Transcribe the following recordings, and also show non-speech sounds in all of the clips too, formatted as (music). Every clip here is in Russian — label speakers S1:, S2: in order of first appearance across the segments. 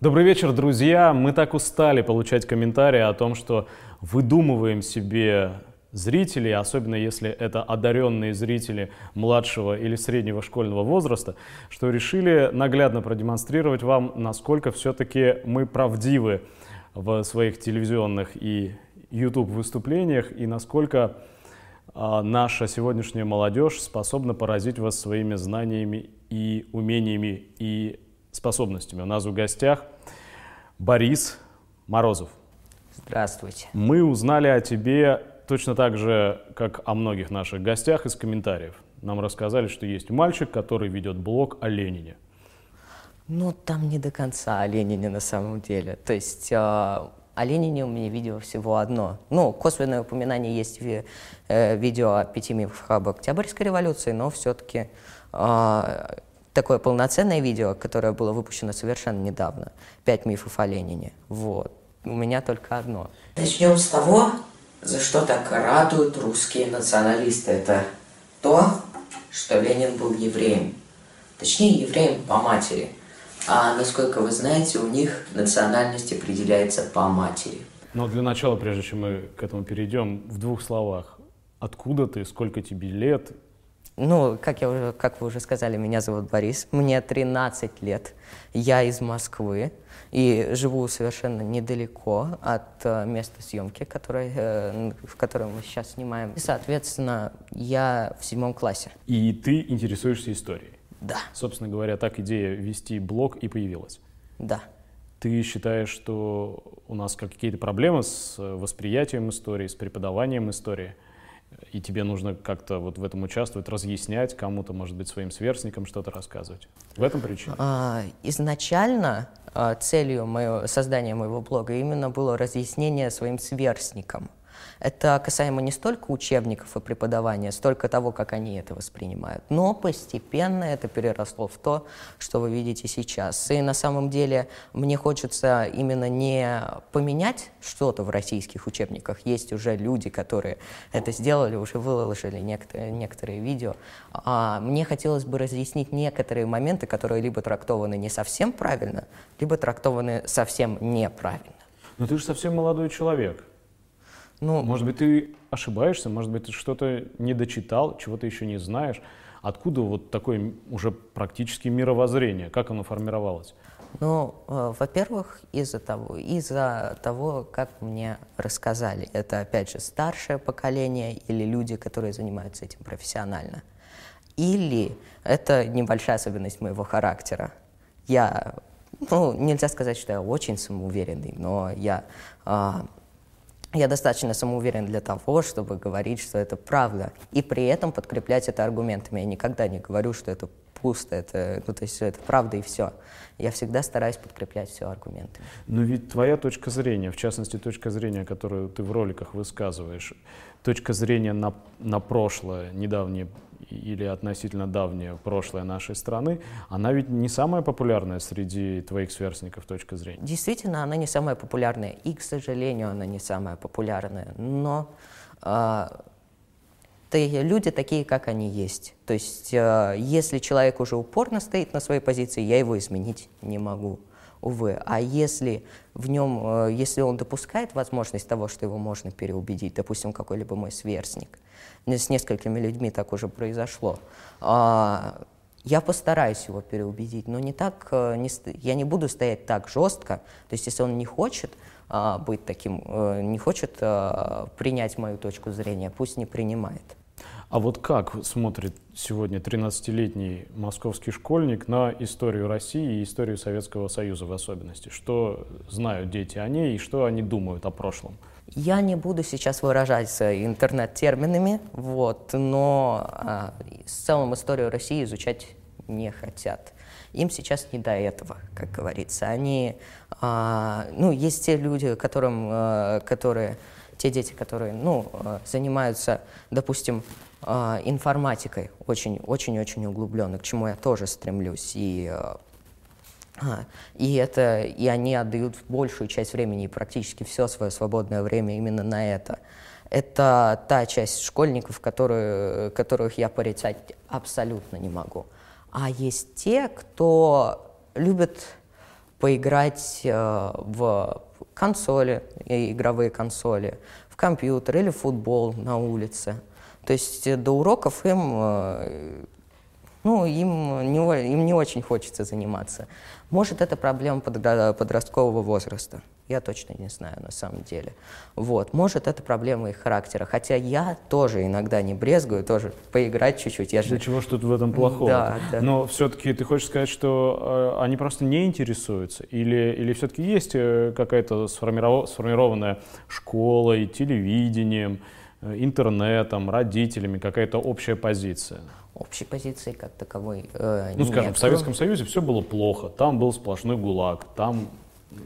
S1: Добрый вечер, друзья. Мы так устали получать комментарии о том, что выдумываем себе зрителей, особенно если это одаренные зрители младшего или среднего школьного возраста, что решили наглядно продемонстрировать вам, насколько все-таки мы правдивы в своих телевизионных и YouTube выступлениях и насколько а, наша сегодняшняя молодежь способна поразить вас своими знаниями и умениями и способностями. У нас в гостях Борис Морозов.
S2: Здравствуйте.
S1: Мы узнали о тебе точно так же, как о многих наших гостях из комментариев. Нам рассказали, что есть мальчик, который ведет блог о Ленине.
S2: Ну, там не до конца о Ленине на самом деле. То есть э, о Ленине у меня видео всего одно. Ну, косвенное упоминание есть в э, видео о пяти мифах об Октябрьской революции, но все-таки э, такое полноценное видео, которое было выпущено совершенно недавно. Пять мифов о Ленине. Вот. У меня только одно.
S3: Начнем с того, за что так радуют русские националисты. Это то, что Ленин был евреем. Точнее, евреем по матери. А насколько вы знаете, у них национальность определяется по матери.
S1: Но для начала, прежде чем мы к этому перейдем, в двух словах. Откуда ты, сколько тебе лет,
S2: ну, как, я уже, как вы уже сказали, меня зовут Борис, мне 13 лет, я из Москвы и живу совершенно недалеко от э, места съемки, которое, э, в котором мы сейчас снимаем. И, соответственно, я в седьмом классе.
S1: И ты интересуешься историей?
S2: Да.
S1: Собственно говоря, так идея вести блог и появилась?
S2: Да.
S1: Ты считаешь, что у нас какие-то проблемы с восприятием истории, с преподаванием истории? И тебе нужно как-то вот в этом участвовать, разъяснять кому-то, может быть, своим сверстникам что-то рассказывать. В этом причина?
S2: А, изначально а, целью моего, создания моего блога именно было разъяснение своим сверстникам. Это касаемо не столько учебников и преподавания, столько того, как они это воспринимают. Но постепенно это переросло в то, что вы видите сейчас. И на самом деле мне хочется именно не поменять что-то в российских учебниках. Есть уже люди, которые это сделали, уже выложили некоторые, некоторые видео. А мне хотелось бы разъяснить некоторые моменты, которые либо трактованы не совсем правильно, либо трактованы совсем неправильно.
S1: Но ты же совсем молодой человек. Ну, может быть, ты ошибаешься, может быть, ты что-то не дочитал, чего-то еще не знаешь. Откуда вот такое уже практически мировоззрение? Как оно формировалось?
S2: Ну, э, во-первых, из-за того, из-за того, как мне рассказали. Это, опять же, старшее поколение или люди, которые занимаются этим профессионально. Или это небольшая особенность моего характера. Я, ну, нельзя сказать, что я очень самоуверенный, но я э, я достаточно самоуверен для того, чтобы говорить, что это правда, и при этом подкреплять это аргументами. Я никогда не говорю, что это пусто, это, ну, то есть это правда и все. Я всегда стараюсь подкреплять все аргументами.
S1: Но ведь твоя точка зрения, в частности, точка зрения, которую ты в роликах высказываешь, точка зрения на, на прошлое, недавнее или относительно давнее прошлое нашей страны, она ведь не самая популярная среди твоих сверстников точка зрения.
S2: Действительно, она не самая популярная, и, к сожалению, она не самая популярная, но э, люди такие, как они есть. То есть, э, если человек уже упорно стоит на своей позиции, я его изменить не могу увы. А если в нем, э, если он допускает возможность того, что его можно переубедить, допустим, какой-либо мой сверстник, с несколькими людьми так уже произошло, а, я постараюсь его переубедить, но не так, э, не, я не буду стоять так жестко. То есть, если он не хочет а, быть таким, не хочет а, принять мою точку зрения, пусть не принимает.
S1: А вот как смотрит сегодня 13-летний московский школьник на историю России и историю Советского Союза в особенности? Что знают дети о ней и что они думают о прошлом?
S2: Я не буду сейчас выражаться интернет-терминами, вот, но а, в целом историю России изучать не хотят. Им сейчас не до этого, как говорится. Они, а, ну, есть те люди, которым, а, которые, те дети, которые, ну, а, занимаются, допустим, а, информатикой очень-очень-очень углубленно, к чему я тоже стремлюсь. И, а, и, это, и они отдают большую часть времени и практически все свое свободное время именно на это. Это та часть школьников, которые, которых я порицать абсолютно не могу. А есть те, кто любит поиграть э, в консоли, игровые консоли, в компьютер или в футбол на улице. То есть э, до уроков им, э, ну, им, не, им не очень хочется заниматься. Может, это проблема подросткового возраста. Я точно не знаю на самом деле. Вот. Может, это проблема их характера. Хотя я тоже иногда не брезгую, тоже поиграть чуть-чуть. Я
S1: же... чего ж тут в этом плохого?
S2: Да, да.
S1: Но все-таки ты хочешь сказать, что э, они просто не интересуются? Или, или все-таки есть э, какая-то сформиров... сформированная школа и телевидением, интернетом, родителями, какая-то общая позиция?
S2: Общей позиции как таковой э,
S1: Ну, скажем, нет. в Советском Союзе все было плохо, там был сплошной гулаг, там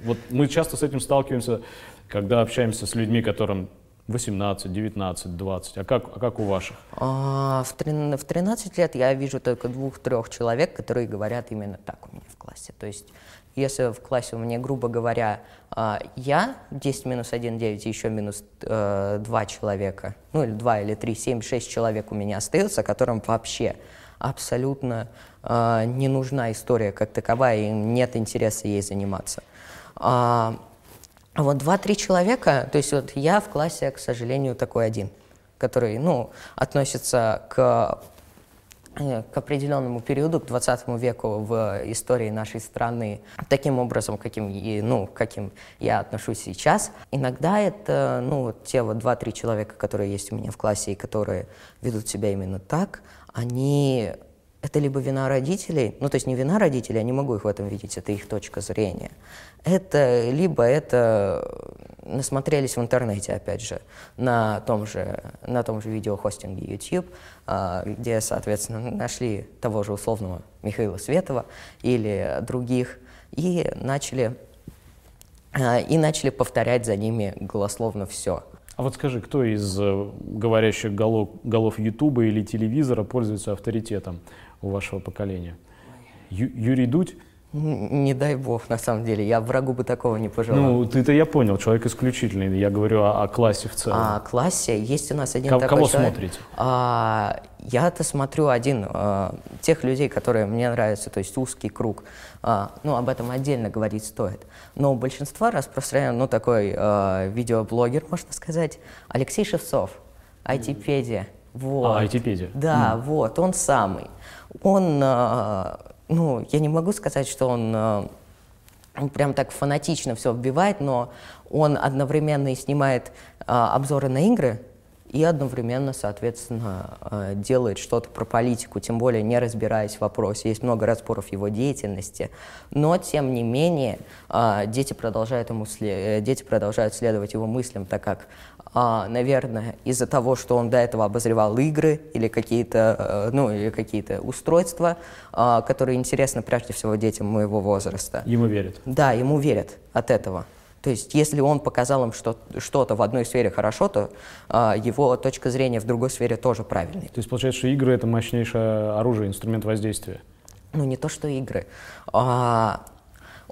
S1: вот мы часто с этим сталкиваемся, когда общаемся с людьми, которым 18, 19, 20. А как, а как у ваших?
S2: А, в, 13, в 13 лет я вижу только двух-трех человек, которые говорят именно так у меня в классе. То есть, если в классе у меня, грубо говоря, а, я 10 минус 1, 9 и еще минус э, 2 человека, ну или 2 или 3, 7, 6 человек у меня остается, которым вообще абсолютно э, не нужна история как таковая, и нет интереса ей заниматься. А, вот два-три человека, то есть вот я в классе, к сожалению, такой один, который, ну, относится к э, к определенному периоду, к 20 веку в истории нашей страны, таким образом, каким, ну, каким я отношусь сейчас. Иногда это ну, те вот два-три человека, которые есть у меня в классе и которые ведут себя именно так, они это либо вина родителей, ну то есть не вина родителей, я не могу их в этом видеть, это их точка зрения. Это либо это насмотрелись в интернете, опять же, на том же, на том же видеохостинге YouTube, а, где, соответственно, нашли того же условного Михаила Светова или других, и начали, а, и начали повторять за ними голословно все.
S1: А вот скажи, кто из э, говорящих голов, голов Ютуба или телевизора пользуется авторитетом? У вашего поколения? Ю, Юрий Дудь?
S2: Не дай бог, на самом деле. Я врагу бы такого не пожелал.
S1: Ну, ты-то я понял, человек исключительный. Я говорю о, о классе в целом.
S2: А классе есть у нас один
S1: К-
S2: такой
S1: Кого
S2: человек.
S1: смотрите?
S2: А, я-то смотрю один. А, тех людей, которые мне нравятся, то есть узкий круг. А, ну, об этом отдельно говорить стоит. Но у большинства распространен, ну, такой а, видеоблогер, можно сказать, Алексей Шевцов, айтипедия. Вот.
S1: А, айтипедия.
S2: Да, mm. вот, он самый. Он, а, ну, я не могу сказать, что он, а, он прям так фанатично все вбивает, но он одновременно и снимает а, обзоры на игры, и одновременно, соответственно, делает что-то про политику, тем более не разбираясь в вопросе. Есть много разборов его деятельности, но, тем не менее, дети продолжают, ему, дети продолжают следовать его мыслям, так как а, наверное, из-за того, что он до этого обозревал игры или какие-то, э, ну, или какие-то устройства, а, которые интересны прежде всего детям моего возраста.
S1: Ему верят?
S2: Да, ему верят от этого. То есть, если он показал им что- что-то в одной сфере хорошо, то а, его точка зрения в другой сфере тоже правильная.
S1: То есть, получается, что игры — это мощнейшее оружие, инструмент воздействия?
S2: Ну, не то, что игры. А,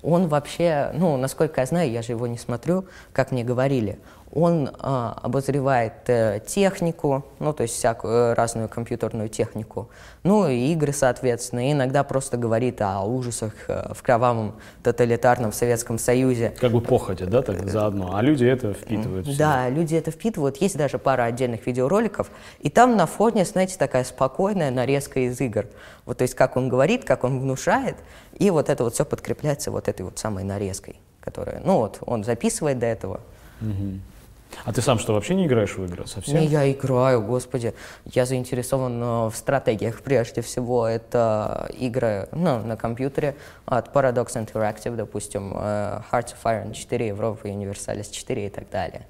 S2: он вообще, ну, насколько я знаю, я же его не смотрю, как мне говорили, он а, обозревает э, технику, ну, то есть всякую э, разную компьютерную технику, ну, и игры, соответственно, и иногда просто говорит о ужасах э, в кровавом тоталитарном Советском Союзе.
S1: Как бы походя, да, так заодно, а люди это впитывают. Все.
S2: Да, люди это впитывают, есть даже пара отдельных видеороликов, и там на фоне, знаете, такая спокойная нарезка из игр. Вот, то есть, как он говорит, как он внушает, и вот это вот все подкрепляется вот этой вот самой нарезкой, которая, ну, вот, он записывает до этого.
S1: Угу. А ты сам что, вообще не играешь в игры совсем?
S2: Не, я играю, господи. Я заинтересован э, в стратегиях прежде всего. Это игры ну, на компьютере от Paradox Interactive, допустим, э, Hearts of Iron 4, Европа Universalis 4 и так далее.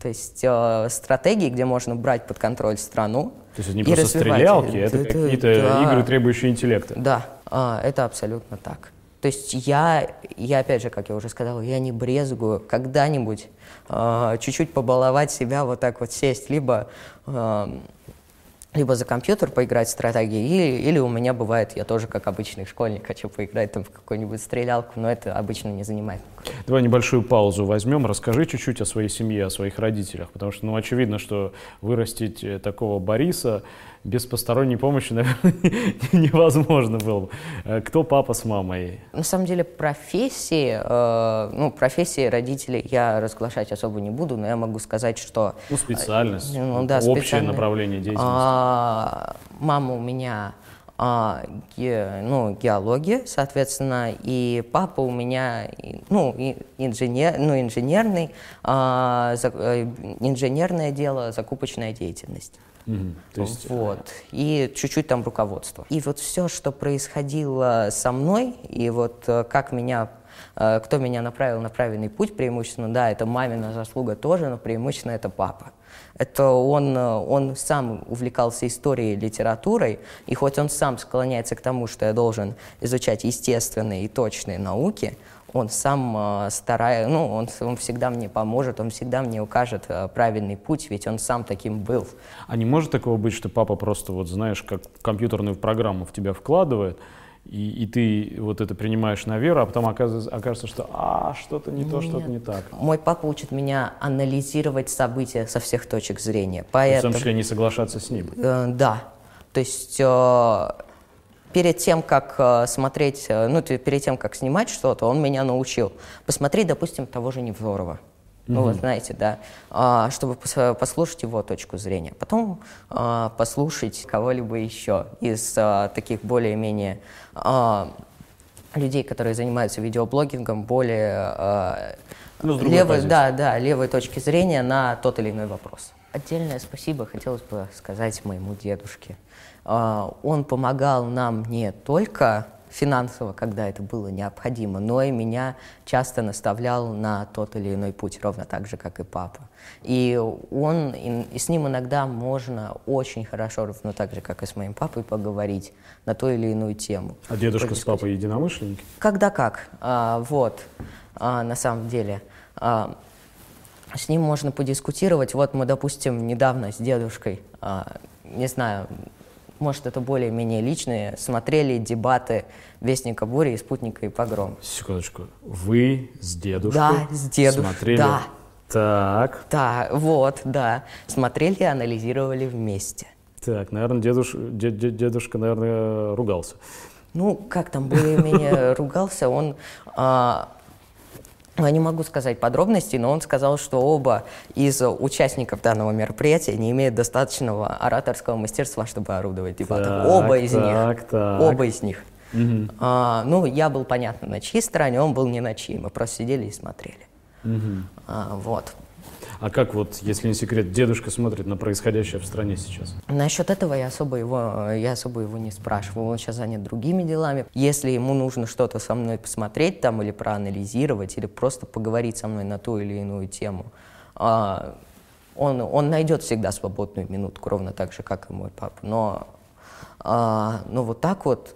S2: То есть э, стратегии, где можно брать под контроль страну.
S1: То есть это не просто развивать. стрелялки, это, это какие-то да. игры, требующие интеллекта.
S2: Да, э, это абсолютно так. То есть я, я, опять же, как я уже сказал, я не брезгую когда-нибудь э, чуть-чуть побаловать себя, вот так вот сесть, либо, э, либо за компьютер поиграть в стратегии, или, или у меня бывает, я тоже как обычный школьник хочу поиграть там в какую-нибудь стрелялку, но это обычно не занимает.
S1: Давай небольшую паузу возьмем, расскажи чуть-чуть о своей семье, о своих родителях, потому что, ну, очевидно, что вырастить такого Бориса без посторонней помощи, (laughs) наверное, невозможно было бы. Э, кто папа с мамой?
S2: На самом деле профессии, э, ну, профессии родителей я разглашать особо не буду, но я могу сказать, что...
S1: Ну, специальность, ну, да, общее направление деятельности. А,
S2: мама у меня а, ге, ну, геология, соответственно, и папа у меня, ну, инженер, ну, инженерный, а, за, э, инженерное дело, закупочная деятельность.
S1: То есть...
S2: Вот. И чуть-чуть там руководство. И вот все, что происходило со мной, и вот э, как меня э, кто меня направил на правильный путь, преимущественно, да, это мамина заслуга тоже, но преимущественно это папа. Это он, э, он сам увлекался историей, литературой, и хоть он сам склоняется к тому, что я должен изучать естественные и точные науки, он сам э, старается, ну, он, он всегда мне поможет, он всегда мне укажет э, правильный путь, ведь он сам таким был.
S1: А не может такого быть, что папа просто, вот знаешь, как компьютерную программу в тебя вкладывает, и, и ты вот это принимаешь на веру, а потом оказывается, окажется, что а, что-то не то, что-то не так.
S2: Мой папа учит меня анализировать события со всех точек зрения. Поэтому,
S1: в том числе не соглашаться с ним.
S2: Э, да. То есть э, перед тем, как э, смотреть, э, ну, перед тем, как снимать что-то, он меня научил. Посмотреть, допустим, того же Невзорова. Ну, вот знаете, да, а, чтобы послушать его точку зрения. Потом а, послушать кого-либо еще из а, таких более-менее людей, которые занимаются видеоблогингом, более
S1: ну, левой,
S2: да, да, левой точки зрения на тот или иной вопрос. Отдельное спасибо хотелось бы сказать моему дедушке. Он помогал нам не только финансово, когда это было необходимо, но и меня часто наставлял на тот или иной путь, ровно так же, как и папа. И он, и, и с ним иногда можно очень хорошо, ровно так же, как и с моим папой, поговорить на ту или иную тему.
S1: А дедушка с папой единомышленники?
S2: Когда как, а, вот, а, на самом деле. А, с ним можно подискутировать. Вот мы, допустим, недавно с дедушкой, а, не знаю, может, это более-менее личные, смотрели дебаты Вестника Бури и Спутника и Погром.
S1: Секундочку. Вы с дедушкой
S2: Да, с дедушкой,
S1: смотрели?
S2: да.
S1: Так.
S2: Да, вот, да. Смотрели и анализировали вместе.
S1: Так, наверное, дедуш... дед, дедушка, наверное, ругался.
S2: Ну, как там более-менее (laughs) ругался, он а, я не могу сказать подробностей, но он сказал, что оба из участников данного мероприятия не имеют достаточного ораторского мастерства, чтобы орудовать дебатом. Так, оба из
S1: так,
S2: них.
S1: Так.
S2: Оба из них. Угу. А, ну, я был, понятно, на чьей стороне, он был не на чьей. Мы просто сидели и смотрели.
S1: Угу.
S2: А, вот.
S1: А как вот, если не секрет, дедушка смотрит на происходящее в стране сейчас?
S2: Насчет этого я особо его, я особо его не спрашиваю. Он сейчас занят другими делами. Если ему нужно что-то со мной посмотреть там или проанализировать, или просто поговорить со мной на ту или иную тему, а, он, он найдет всегда свободную минутку, ровно так же, как и мой папа. Но, а, но вот так вот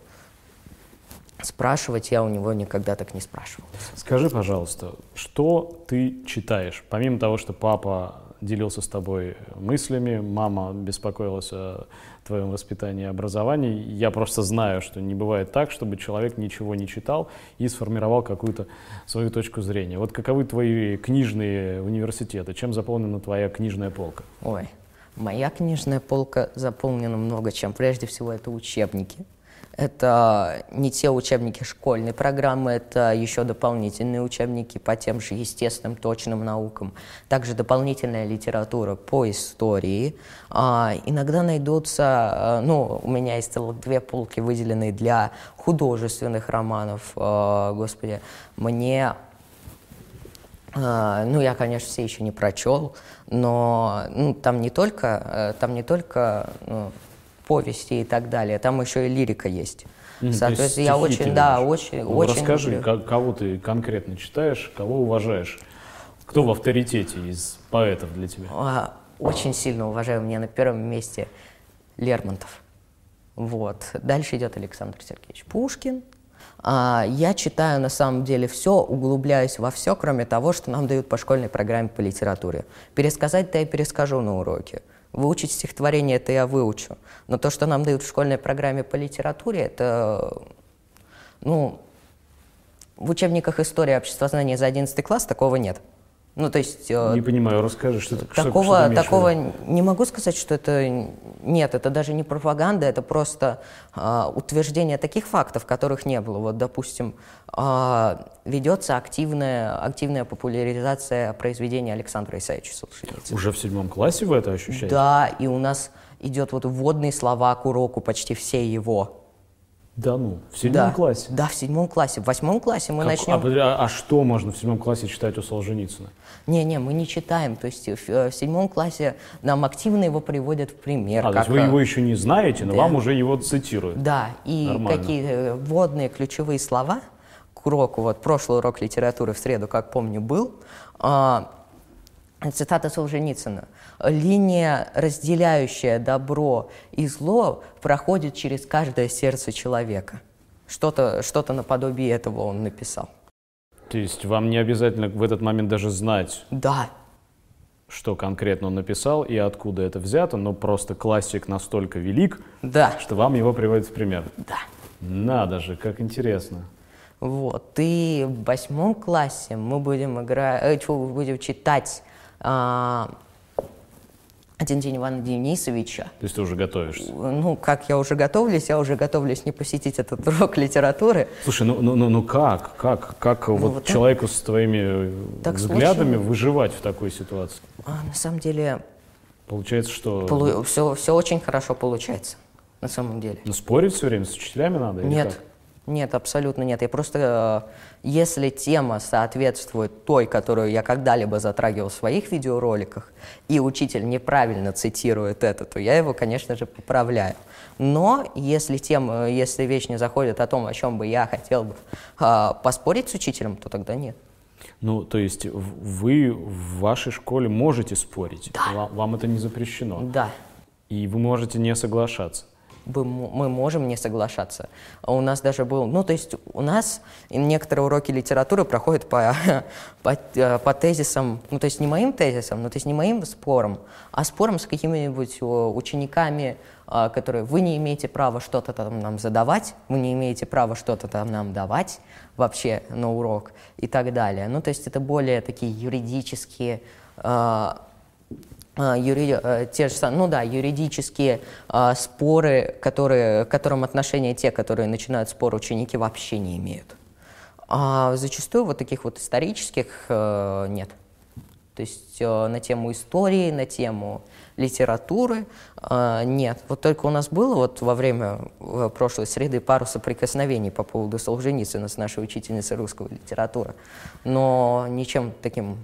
S2: Спрашивать я у него никогда так не спрашивал.
S1: Скажи, пожалуйста, что ты читаешь? Помимо того, что папа делился с тобой мыслями, мама беспокоилась о твоем воспитании и образовании. Я просто знаю, что не бывает так, чтобы человек ничего не читал и сформировал какую-то свою точку зрения. Вот каковы твои книжные университеты? Чем заполнена твоя книжная полка?
S2: Ой, моя книжная полка заполнена много чем. Прежде всего, это учебники. Это не те учебники школьной программы, это еще дополнительные учебники по тем же естественным точным наукам. Также дополнительная литература по истории. А, иногда найдутся, а, ну, у меня есть целых две полки, выделенные для художественных романов. А, господи, мне Uh, ну, я, конечно, все еще не прочел, но ну, там не только, э, там не только ну, повести и так далее. Там еще и лирика есть.
S1: Mm, Соответственно, я очень, да, очень, ну, очень. Расскажи, люблю. кого ты конкретно читаешь, кого уважаешь? Кто в авторитете из поэтов для тебя?
S2: А, очень сильно уважаю. Мне на первом месте Лермонтов. Вот. Дальше идет Александр Сергеевич Пушкин. А, я читаю на самом деле все, углубляюсь во все, кроме того, что нам дают по школьной программе по литературе. Пересказать-то я перескажу на уроке. Выучить стихотворение это я выучу. Но то, что нам дают в школьной программе по литературе, это, ну, в учебниках истории обществознания за 11 класс такого нет. Ну, то есть...
S1: Не понимаю, расскажи, что,
S2: такого,
S1: что, что
S2: Такого не могу сказать, что это... Нет, это даже не пропаганда, это просто э, утверждение таких фактов, которых не было. Вот, допустим, э, ведется активная, активная популяризация произведения Александра Исаевича Солженицына.
S1: Уже в седьмом классе вы это ощущаете?
S2: Да, и у нас идет вот вводные слова к уроку, почти все его.
S1: Да ну, в седьмом
S2: да,
S1: классе?
S2: Да, в седьмом классе. В восьмом классе мы
S1: как,
S2: начнем...
S1: А, а что можно в седьмом классе читать у Солженицына?
S2: Не-не, мы не читаем. То есть в, в седьмом классе нам активно его приводят в пример.
S1: А,
S2: как,
S1: то есть вы его еще не знаете, но
S2: да.
S1: вам уже его цитируют?
S2: Да, и
S1: Нормально.
S2: какие э, вводные ключевые слова к уроку, вот прошлый урок литературы в среду, как помню, был, а, Цитата Солженицына. «Линия, разделяющая добро и зло, проходит через каждое сердце человека». Что-то что наподобие этого он написал.
S1: То есть вам не обязательно в этот момент даже знать,
S2: Да,
S1: что конкретно он написал и откуда это взято, но просто классик настолько велик,
S2: да,
S1: что вам его приводят в пример.
S2: да.
S1: Надо же, как интересно.
S2: Вот, и в восьмом классе мы будем играть, э, будем читать а, день Ивана Денисовича.
S1: То есть ты уже готовишься?
S2: Ну, как я уже готовлюсь, я уже готовлюсь не посетить этот урок литературы.
S1: Слушай, ну, ну, ну, ну как, как, как вот,
S2: Ну, вот так-
S1: человеку с твоими
S2: Так
S1: взглядами
S2: случилось.
S1: выживать в такой ситуации?
S2: А, на самом деле,
S1: Получается, что
S2: все, все очень хорошо получается. На самом деле.
S1: ну, спорить все время с учителями надо?
S2: Нет,
S1: как?
S2: Нет, абсолютно нет. Я просто, э, если тема соответствует той, которую я когда-либо затрагивал в своих видеороликах, и учитель неправильно цитирует это, то я его, конечно же, поправляю. Но если тема, если вещь не заходит о том, о чем бы я хотел бы э, поспорить с учителем, то тогда нет.
S1: Ну, то есть вы в вашей школе можете спорить? Вам, вам это не запрещено?
S2: Да.
S1: И вы можете не соглашаться?
S2: Мы можем не соглашаться. А У нас даже был, ну то есть у нас некоторые уроки литературы проходят по, (laughs) по, э, по тезисам, ну то есть не моим тезисам, ну то есть не моим спором, а спором с какими-нибудь о, учениками, а, которые вы не имеете права что-то там нам задавать, вы не имеете права что-то там нам давать вообще на урок и так далее. Ну то есть это более такие юридические а, юри- э, те же сам- ну да, юридические а, споры, которые, к которым отношение те, которые начинают спор ученики, вообще не имеют. А зачастую вот таких вот исторических э, нет. То есть э, на тему истории, на тему литературы э, нет. Вот только у нас было вот во время э, прошлой среды пару соприкосновений по поводу Солженицына с нашей учительницей русского литературы, но ничем таким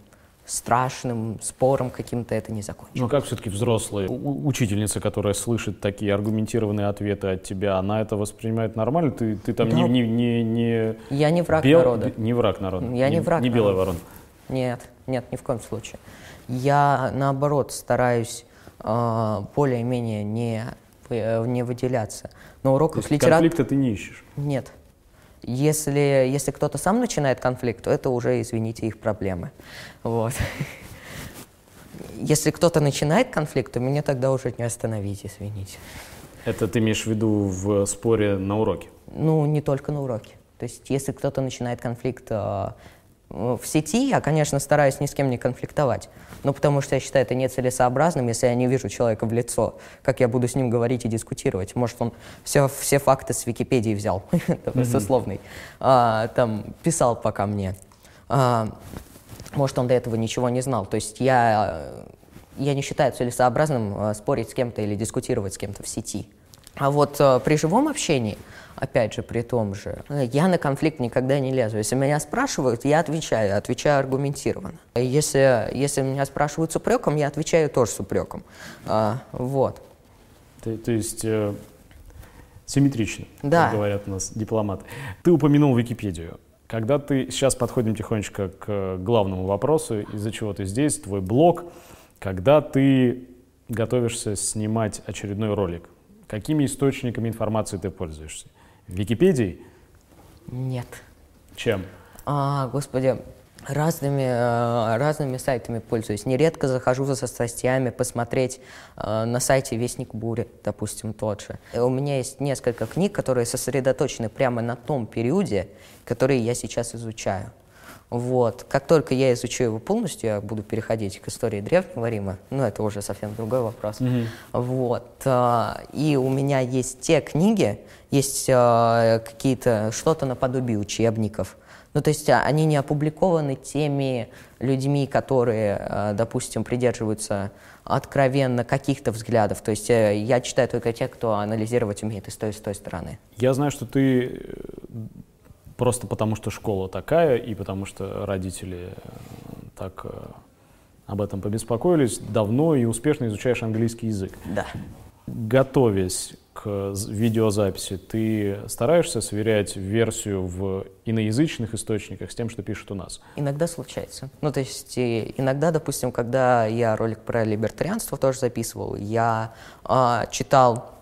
S2: страшным спором каким-то это не закончилось.
S1: Ну, как все-таки взрослая у- учительница, которая слышит такие аргументированные ответы от тебя, она это воспринимает нормально? Ты, ты там
S2: Да.
S1: не, не, не, не,
S2: Я не враг
S1: бел-
S2: народа.
S1: Не враг народа.
S2: Я не враг
S1: Не белая ворона.
S2: Нет, нет, ни в коем случае. Я, наоборот, стараюсь э, более-менее не, э, не выделяться. На уроках литературы...
S1: конфликта ты не ищешь?
S2: Нет. Если, если кто-то сам начинает конфликт, то это уже, извините, их проблемы. Вот. Если кто-то начинает конфликт, то меня тогда уже не остановить, извините.
S1: Это ты имеешь в виду в споре на уроке?
S2: Ну, не только на уроке. То есть, если кто-то начинает конфликт э, в сети, я, конечно, стараюсь ни с кем не конфликтовать. Ну, потому что я считаю это нецелесообразным, если я не вижу человека в лицо, как я буду с ним говорить и дискутировать. Может, он все, все факты с Википедии взял, (laughs) с условной, а, там, писал пока мне. А, может, он до этого ничего не знал. То есть я, я не считаю целесообразным э, спорить с кем-то или дискутировать с кем-то в сети. А вот э, при живом общении, опять же, при том же, э, я на конфликт никогда не лезу. Если меня спрашивают, я отвечаю, отвечаю аргументированно. Если, если меня спрашивают с упреком, я отвечаю тоже с упреком. А, вот.
S1: То, то есть э, симметрично,
S2: Да.
S1: как говорят у нас дипломаты. Ты упомянул Википедию. Когда ты сейчас подходим тихонечко к главному вопросу, из-за чего ты здесь, твой блог, когда ты готовишься снимать очередной ролик, какими источниками информации ты пользуешься? Википедией?
S2: Нет.
S1: Чем?
S2: А, господи, разными, э, разными сайтами пользуюсь. Нередко захожу за статьями посмотреть э, на сайте Вестник Бури, допустим, тот же. У меня есть несколько книг, которые сосредоточены прямо на том периоде, который я сейчас изучаю. Вот. Как только я изучу его полностью, я буду переходить к истории Древнего Рима. Но это уже совсем другой вопрос.
S1: Мгм.
S2: Вот. а, И у меня есть те книги, есть а, какие-то, что-то наподобие учебников. Ну, то есть а, они не опубликованы теми людьми, которые, допустим, придерживаются откровенно каких-то взглядов. То есть э, я читаю только тех, кто анализировать умеет и с той, и с той стороны.
S1: Я знаю, что ты э, просто потому, что школа такая, и потому что родители э, так э, об этом побеспокоились, давно и успешно изучаешь английский язык.
S2: Да.
S1: Готовясь к видеозаписи, ты стараешься сверять версию в иноязычных источниках с тем, что пишут у нас?
S2: Иногда случается. Ну, то есть иногда, допустим, когда я ролик про либертарианство тоже записывал, я а, читал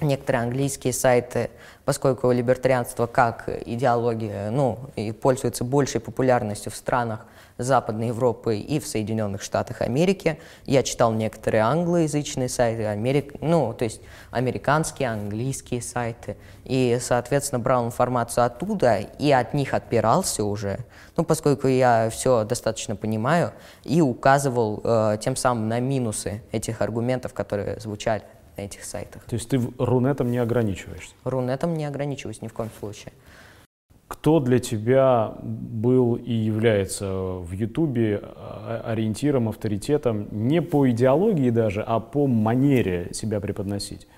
S2: некоторые английские сайты, поскольку либертарианство как идеология, ну, и пользуется большей популярностью в странах Западной Европы и в Соединенных Штатах Америки. Я читал некоторые англоязычные сайты, Америк... ну, то есть американские, английские сайты, и, соответственно, брал информацию оттуда и от них отпирался уже, ну, поскольку я все достаточно понимаю, и указывал э, тем самым на минусы этих аргументов, которые звучали на этих сайтах.
S1: То есть ты рунетом не ограничиваешься?
S2: Рунетом не ограничиваюсь ни в коем случае.
S1: Кто для тебя был и является в Ютубе а, ориентиром, авторитетом не по идеологии даже, а по манере себя преподносить?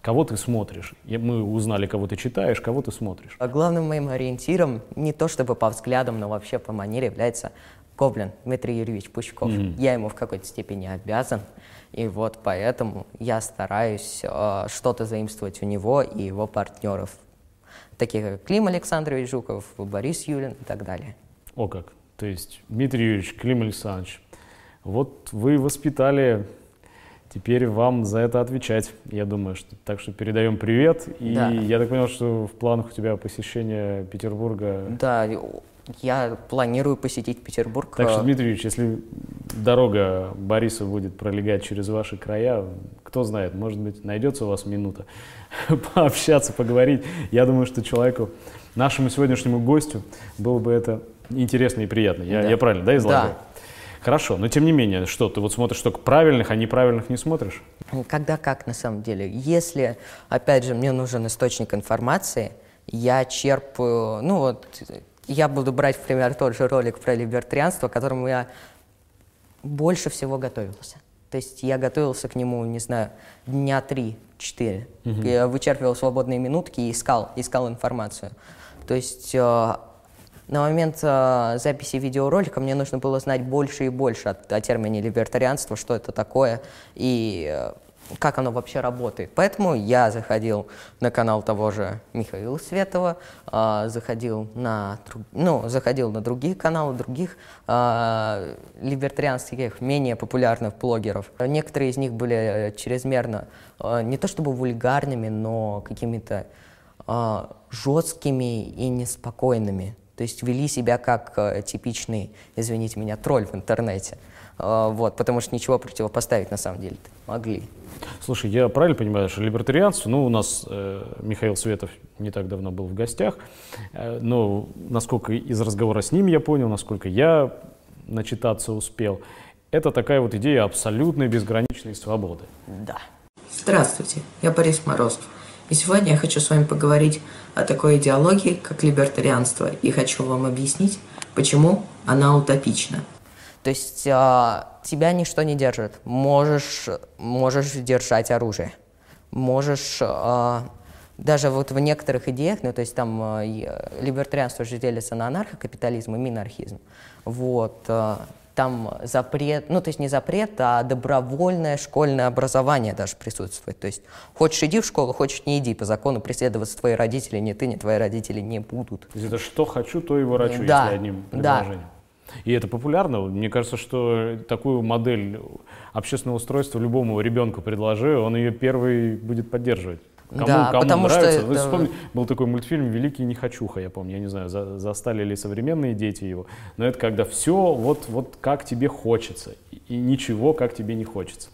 S1: Кого ты смотришь? Мы узнали, кого ты читаешь, кого ты смотришь.
S2: А главным моим ориентиром, не то чтобы по взглядам, но вообще по манере, является Коблин Дмитрий Юрьевич Пучков.
S1: Мгм.
S2: Я ему в какой-то степени обязан, и вот поэтому я стараюсь э, что-то заимствовать у него и его партнеров, таких как Клим Александрович Жуков, Борис Юлин и так далее.
S1: О как. То есть Дмитрий Юрьевич, Клим Александрович, вот вы воспитали, теперь вам за это отвечать, я думаю. Что, так что передаем привет. И
S2: Да.
S1: я так понял, что в планах у тебя посещение Петербурга.
S2: Да, я планирую посетить Петербург.
S1: Так что,
S2: э,
S1: Дмитрий Юрьевич, если дорога Бориса будет пролегать через ваши края, кто знает, может быть, найдется у вас минута (laughs) пообщаться, поговорить. Я думаю, что человеку, нашему сегодняшнему гостю, было бы это интересно и приятно. Я,
S2: Да.
S1: я правильно, да, излагаю?
S2: Да.
S1: Хорошо, но тем не менее, что, ты вот смотришь только правильных, а неправильных не смотришь?
S2: Когда как на самом деле. Если, опять же, мне нужен источник информации, я черпаю, ну вот, я буду брать, в пример, тот же ролик про либертарианство, которому я больше всего готовился. То есть я готовился к нему, не знаю, дня три-четыре. Я вычерпывал свободные минутки и искал, искал информацию. То есть э, на момент э, записи видеоролика мне нужно было знать больше и больше от- о, термине либертарианство, что это такое и э, как оно вообще работает. Поэтому я заходил на канал того же Михаила Светова, э, заходил на, ну, заходил на другие каналы других э, либертарианских, менее популярных блогеров. Некоторые из них были э, чрезмерно э, не то чтобы вульгарными, но какими-то а, жесткими и неспокойными. То есть вели себя как э, типичный, извините меня, тролль в интернете. А, вот, потому что ничего противопоставить на самом деле могли.
S1: Слушай, я правильно понимаю, что либертарианство, ну, у нас э, Михаил Светов не так давно был в гостях, э, но насколько из разговора с ним я понял, насколько я начитаться успел, это такая вот идея абсолютной безграничной свободы.
S2: Да.
S3: Здравствуйте, я Борис Морозов. И сегодня я хочу с вами поговорить о такой идеологии, как либертарианство, и хочу вам объяснить, почему она утопична.
S2: То есть а, тебя ничто не держит. Можешь, можешь держать оружие. Можешь а, даже вот в некоторых идеях, ну то есть там э, либертарианство же делится на анархокапитализм и минархизм. Вот. а, там запрет, ну то есть не запрет, а добровольное школьное образование даже присутствует. То есть хочешь иди в школу, хочешь не иди. По закону преследоваться твои родители, не ты, не твои родители не будут.
S1: То есть это что хочу, то и ворочу,
S2: Да,
S1: если одним
S2: да.
S1: И это популярно. Мне кажется, что такую модель общественного устройства любому ребенку предложи, он ее первый будет поддерживать. Кому,
S2: Да,
S1: кому
S2: потому что
S1: нравится. Вы
S2: это-
S1: вспомните, был такой мультфильм «Великий нехочуха», я помню, я не знаю, за- застали ли современные дети его, но это когда все вот, вот как тебе хочется, и, ничего, как тебе не хочется.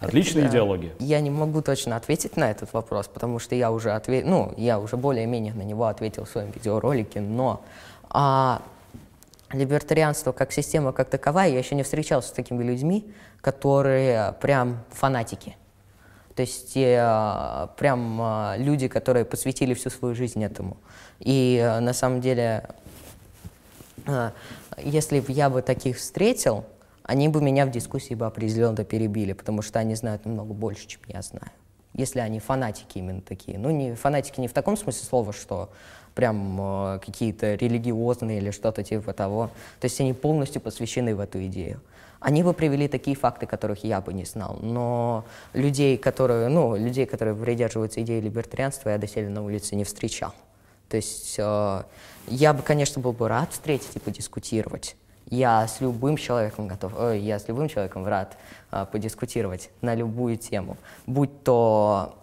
S1: Отличная
S2: Да.
S1: идеология.
S2: Я не могу точно ответить на этот вопрос, потому что я уже отве- ну, я уже более-менее на него ответил в своем видеоролике, но а, либертарианство как система, как таковая, я еще не встречался с такими людьми, которые прям фанатики. То есть э, прям э, люди, которые посвятили всю свою жизнь этому. И э, на самом деле, э, если бы я бы таких встретил, они бы меня в дискуссии бы определенно перебили, потому что они знают намного больше, чем я знаю. Если они фанатики именно такие. Ну, не фанатики не в таком смысле слова, что прям э, какие-то религиозные или что-то типа того. То есть они полностью посвящены в эту идею. Они бы привели такие факты, которых я бы не знал. Но людей, которые, ну, людей, которые придерживаются идеи либертарианства, я доселе на улице не встречал. То есть э, я бы, конечно, был бы рад встретить и подискутировать. Я с любым человеком готов, э, я с любым человеком рад э, подискутировать на любую тему, будь то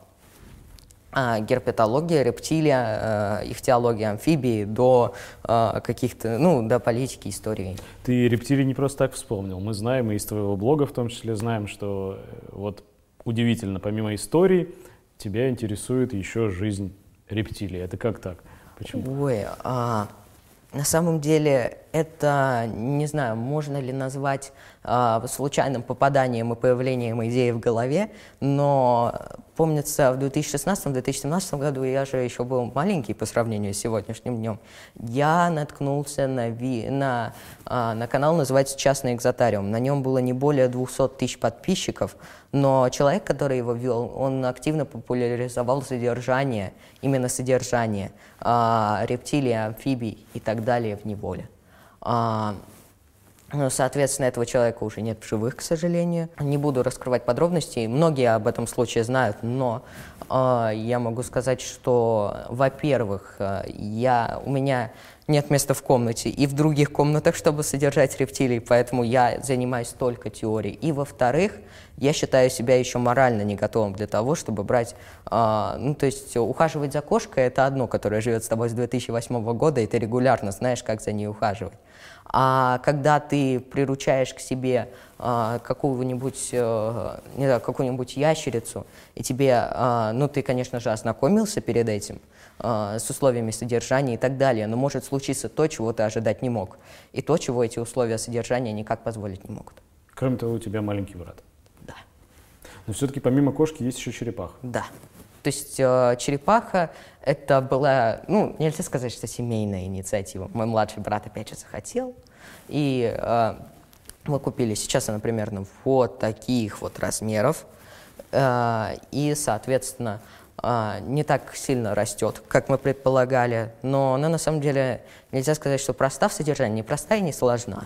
S2: герпетология, рептилия, э, их теология амфибии до э, каких-то, ну, до политики, истории.
S1: Ты рептилии не просто так вспомнил. Мы знаем, и из твоего блога в том числе знаем, что э, вот удивительно, помимо истории, тебя интересует еще жизнь рептилий. Это как так?
S2: Почему? Ой, а, на самом деле это, не знаю, можно ли назвать а, случайным попаданием и появлением идеи в голове, но помнится, в 2016-2017 году, я же еще был маленький по сравнению с сегодняшним днем, я наткнулся на, ви, на, а, на канал, называется «Частный экзотариум». На нем было не более 200 тысяч подписчиков, но человек, который его вел, он активно популяризовал содержание, именно содержание а, рептилий, амфибий и так далее в неволе. А, ну, соответственно, этого человека уже нет в живых, к сожалению. Не буду раскрывать подробности, многие об этом случае знают, но э, я могу сказать, что, во-первых, э, я, у меня нет места в комнате и в других комнатах, чтобы содержать рептилий, поэтому я занимаюсь только теорией. И, во-вторых, я считаю себя еще морально не готовым для того, чтобы брать, э, ну, то есть ухаживать за кошкой – это одно, которое живет с тобой с 2008 года, и ты регулярно знаешь, как за ней ухаживать. А когда ты приручаешь к себе а, какую-нибудь, а, не знаю, какую-нибудь ящерицу, и тебе, а, ну, ты, конечно же, ознакомился перед этим а, с условиями содержания и так далее, но может случиться то, чего ты ожидать не мог, и то, чего эти условия содержания никак позволить не могут.
S1: Кроме того, у тебя маленький брат.
S2: Да.
S1: Но все-таки помимо кошки есть еще черепаха.
S2: Да. То есть э, черепаха это была, ну, нельзя сказать, что семейная инициатива. Мой младший брат опять же захотел, и э, мы купили, сейчас она примерно вот таких вот размеров, э, и, соответственно, э, не так сильно растет, как мы предполагали, но она на самом деле, нельзя сказать, что проста в содержании, не проста и не сложна.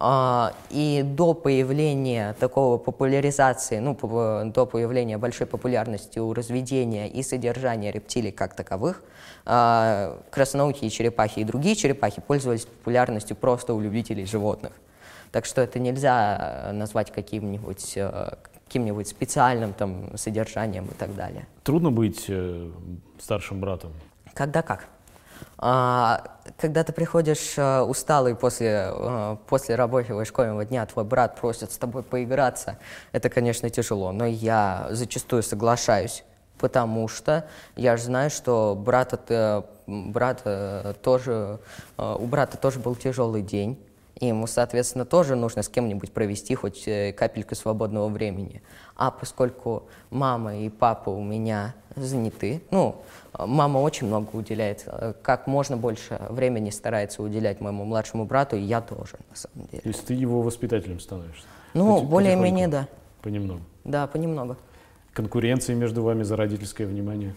S2: А, и до появления такого популяризации, ну, до появления большой популярности у разведения и содержания рептилий как таковых, а, красноухие черепахи и другие черепахи пользовались популярностью просто у любителей животных. Так что это нельзя назвать каким-нибудь э, каким-нибудь специальным там содержанием и так далее.
S1: Трудно быть э, старшим братом?
S2: Когда как. А, когда ты приходишь а, усталый после, а, после рабочего и школьного дня, твой брат просит с тобой поиграться, это, конечно, тяжело, но я зачастую соглашаюсь, потому что я же знаю, что брат, это, брат тоже, у брата тоже был тяжелый день, и ему, соответственно, тоже нужно с кем-нибудь провести хоть э, капельку свободного времени. А поскольку мама и папа у меня заняты, ну, мама очень много уделяет, э, как можно больше времени старается уделять моему младшему брату, и я тоже, на самом деле.
S1: То есть ты его воспитателем становишься?
S2: Ну, более-менее, да.
S1: Понемногу?
S2: Да, понемногу.
S1: Конкуренции между вами за родительское внимание?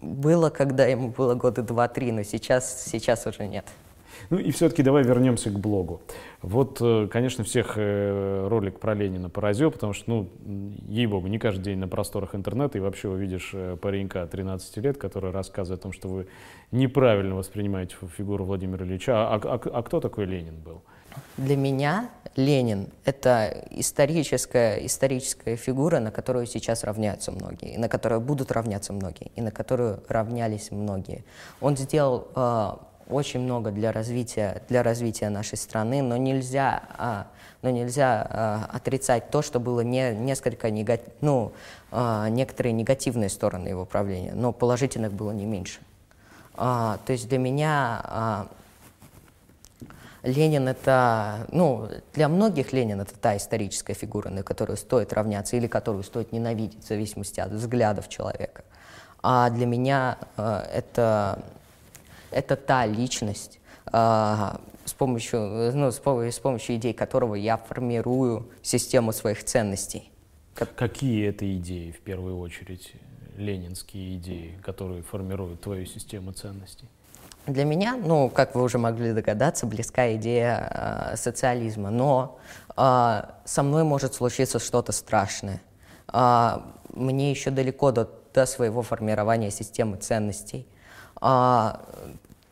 S2: Было, когда ему было года два-три, но сейчас, сейчас уже нет.
S1: Ну и все-таки давай вернемся к блогу. Вот, э, конечно, всех э, ролик про Ленина поразил, потому что, ну, ей-богу, не каждый день на просторах интернета и вообще увидишь э, паренька 13 лет, который рассказывает о том, что вы неправильно воспринимаете фигуру Владимира Ильича. А, а, а кто такой Ленин был?
S2: Для меня Ленин — это историческая, историческая фигура, на которую сейчас равняются многие, и на которую будут равняться многие, и на которую равнялись многие. Он сделал очень много для развития, для развития нашей страны, но нельзя, а, но нельзя а, отрицать то, что было не, несколько негат, ну, а, некоторые негативные стороны его правления, но положительных было не меньше. А, то есть для меня, а, Ленин это, ну, для многих Ленин это та историческая фигура, на которую стоит равняться или которую стоит ненавидеть, в зависимости от взглядов человека. А для меня э, это, это та личность, э, с помощью, ну, с, помощью, с помощью идей которого я формирую систему своих ценностей.
S1: Какие это идеи, в первую очередь, ленинские идеи, которые формируют твою систему ценностей?
S2: Для меня, ну, как вы уже могли догадаться, близка идея э, социализма, но э, со мной может случиться что-то страшное. Э, мне еще далеко до, до своего формирования системы ценностей. Э,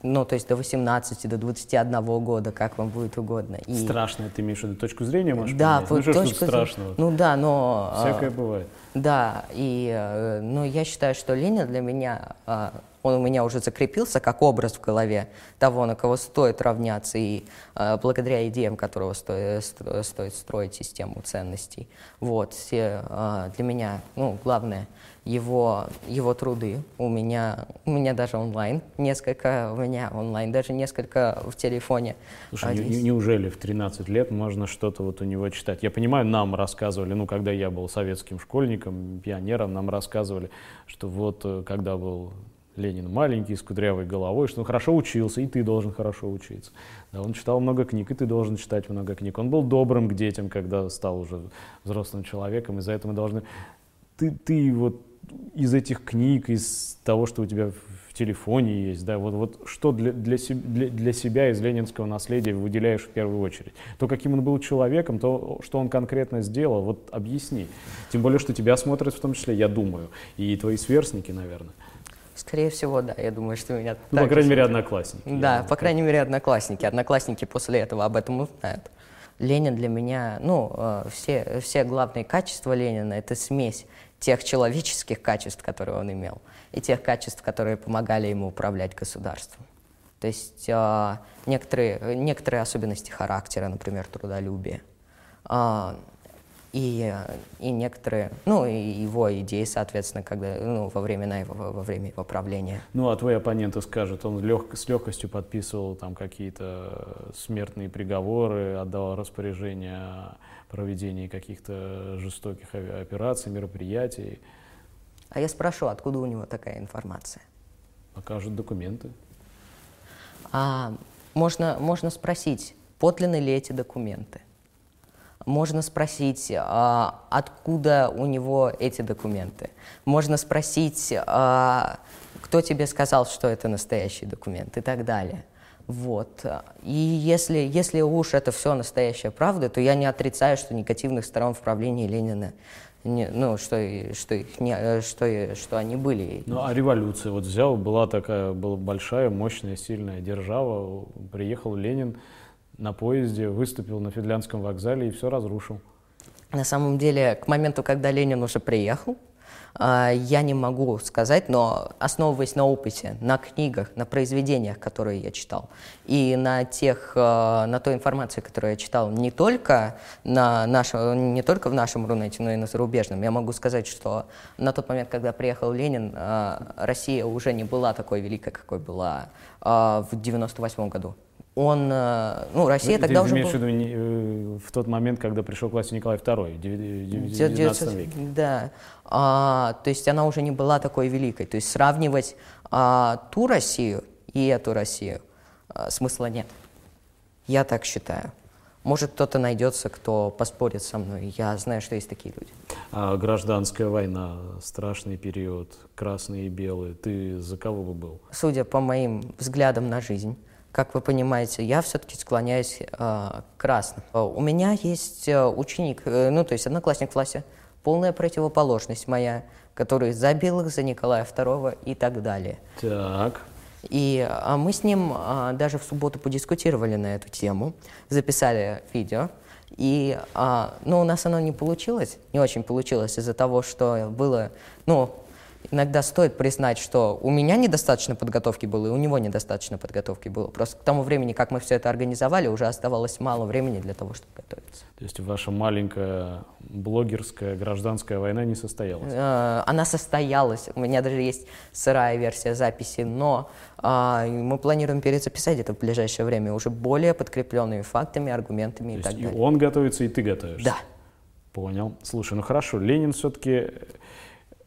S2: ну, то есть до 18, до 21 года, как вам будет угодно.
S1: И... Страшно, ты имеешь в виду точку зрения, можешь
S2: Да,
S1: ну,
S2: точку
S1: зрения. страшного?
S2: Ну да, но...
S1: Всякое бывает.
S2: Да, и ну, я считаю, что Ленин для меня, э, он у меня уже закрепился как образ в голове того, на кого стоит равняться, и э, благодаря идеям которого стоит, стоит строить систему ценностей. Вот, все, для меня, ну, главное, его, его труды. У меня, у меня даже онлайн несколько, у меня онлайн даже несколько в телефоне.
S1: Слушай, не, неужели в 13 лет можно что-то вот у него читать? Я понимаю, нам рассказывали, ну, когда я был советским школьником, пионером, нам рассказывали, что вот э, когда был Ленин маленький, с кудрявой головой, что он хорошо учился, и ты должен хорошо учиться. Да, он читал много книг, и ты должен читать много книг. Он был добрым к детям, когда стал уже взрослым человеком, и за это мы должны... Ты, ты вот из этих книг, из того, что у тебя в телефоне есть, да, вот, вот что для, для, для, для себя из ленинского наследия выделяешь в первую очередь? То, каким он был человеком, то, что он конкретно сделал, вот объясни. Тем более, что тебя смотрят в том числе, я думаю, и твои сверстники, наверное.
S2: Скорее всего, да. Я думаю, что меня...
S1: Ну, по крайней мере, одноклассники.
S2: Да, по крайней мере, одноклассники. Одноклассники после этого об этом узнают. Ленин для меня, ну, э, все, все главные качества Ленина — это смесь тех человеческих качеств, которые он имел, и тех качеств, которые помогали ему управлять государством. То есть э, некоторые, некоторые особенности характера, например, трудолюбие, э, и, и некоторые, ну, и его идеи, соответственно, когда, ну, во времена его, во время его правления.
S1: Ну, а твой оппонент скажет, он лег, с легкостью подписывал там какие-то смертные приговоры, отдавал распоряжения проведении каких-то жестоких операций, мероприятий.
S2: А я спрошу, откуда у него такая информация?
S1: Покажут документы.
S2: А, можно, можно спросить, подлинны ли эти документы? Можно спросить, а, откуда у него эти документы. Можно спросить, а, кто тебе сказал, что это настоящий документ и так далее. Вот. И если, если уж это все настоящая правда, то я не отрицаю, что негативных сторон в правлении Ленина не, ну, что, что, их не, что, что они были.
S1: Ну, а революция, вот взял, была такая, была большая, мощная, сильная держава, приехал Ленин на поезде, выступил на Финляндском вокзале и все разрушил.
S2: На самом деле, к моменту, когда Ленин уже приехал, а, я не могу сказать, но основываясь на опыте, на книгах, на произведениях, которые я читал, и на, тех, а, на той информации, которую я читал не только, на нашем, не только в нашем Рунете, но и на зарубежном, я могу сказать, что на тот момент, когда приехал Ленин, а, Россия уже не была такой великой, какой была в 98 году он, э, ну, Россия
S1: Ты
S2: тогда
S1: уже...
S2: Ты
S1: имеешь в виду э, в тот момент, когда пришел к власти Николай II, в 19 веке?
S2: Да, а, то есть она уже не была такой великой. То есть сравнивать а, ту Россию и эту Россию а, смысла нет. Я так считаю. Может, кто-то найдется, кто поспорит со мной. Я знаю, что есть такие люди.
S1: А гражданская война, страшный период, красные и белые. Ты за кого бы был?
S2: Судя по моим взглядам на жизнь, как вы понимаете, я все-таки склоняюсь э, к красному. У меня есть э, ученик, э, ну, то есть одноклассник в классе, полная противоположность моя, который за белых, за Николая II и так далее.
S1: Так.
S2: И а мы с ним а, даже в субботу подискутировали на эту тему, записали видео. И, а, ну, у нас оно не получилось, не очень получилось из-за того, что было, ну, иногда стоит признать, что у меня недостаточно подготовки было, и у него недостаточно подготовки было. Просто к тому времени, как мы все это организовали, уже оставалось мало времени для того, чтобы готовиться.
S1: То есть ваша маленькая блогерская гражданская война не состоялась?
S2: Э, она состоялась. У меня даже есть сырая версия записи, но а, мы планируем перезаписать это в ближайшее время уже более подкрепленными фактами, аргументами
S1: То
S2: и так
S1: есть
S2: далее.
S1: и он готовится, и ты готовишься?
S2: Да.
S1: Понял. Слушай, ну хорошо, Ленин все-таки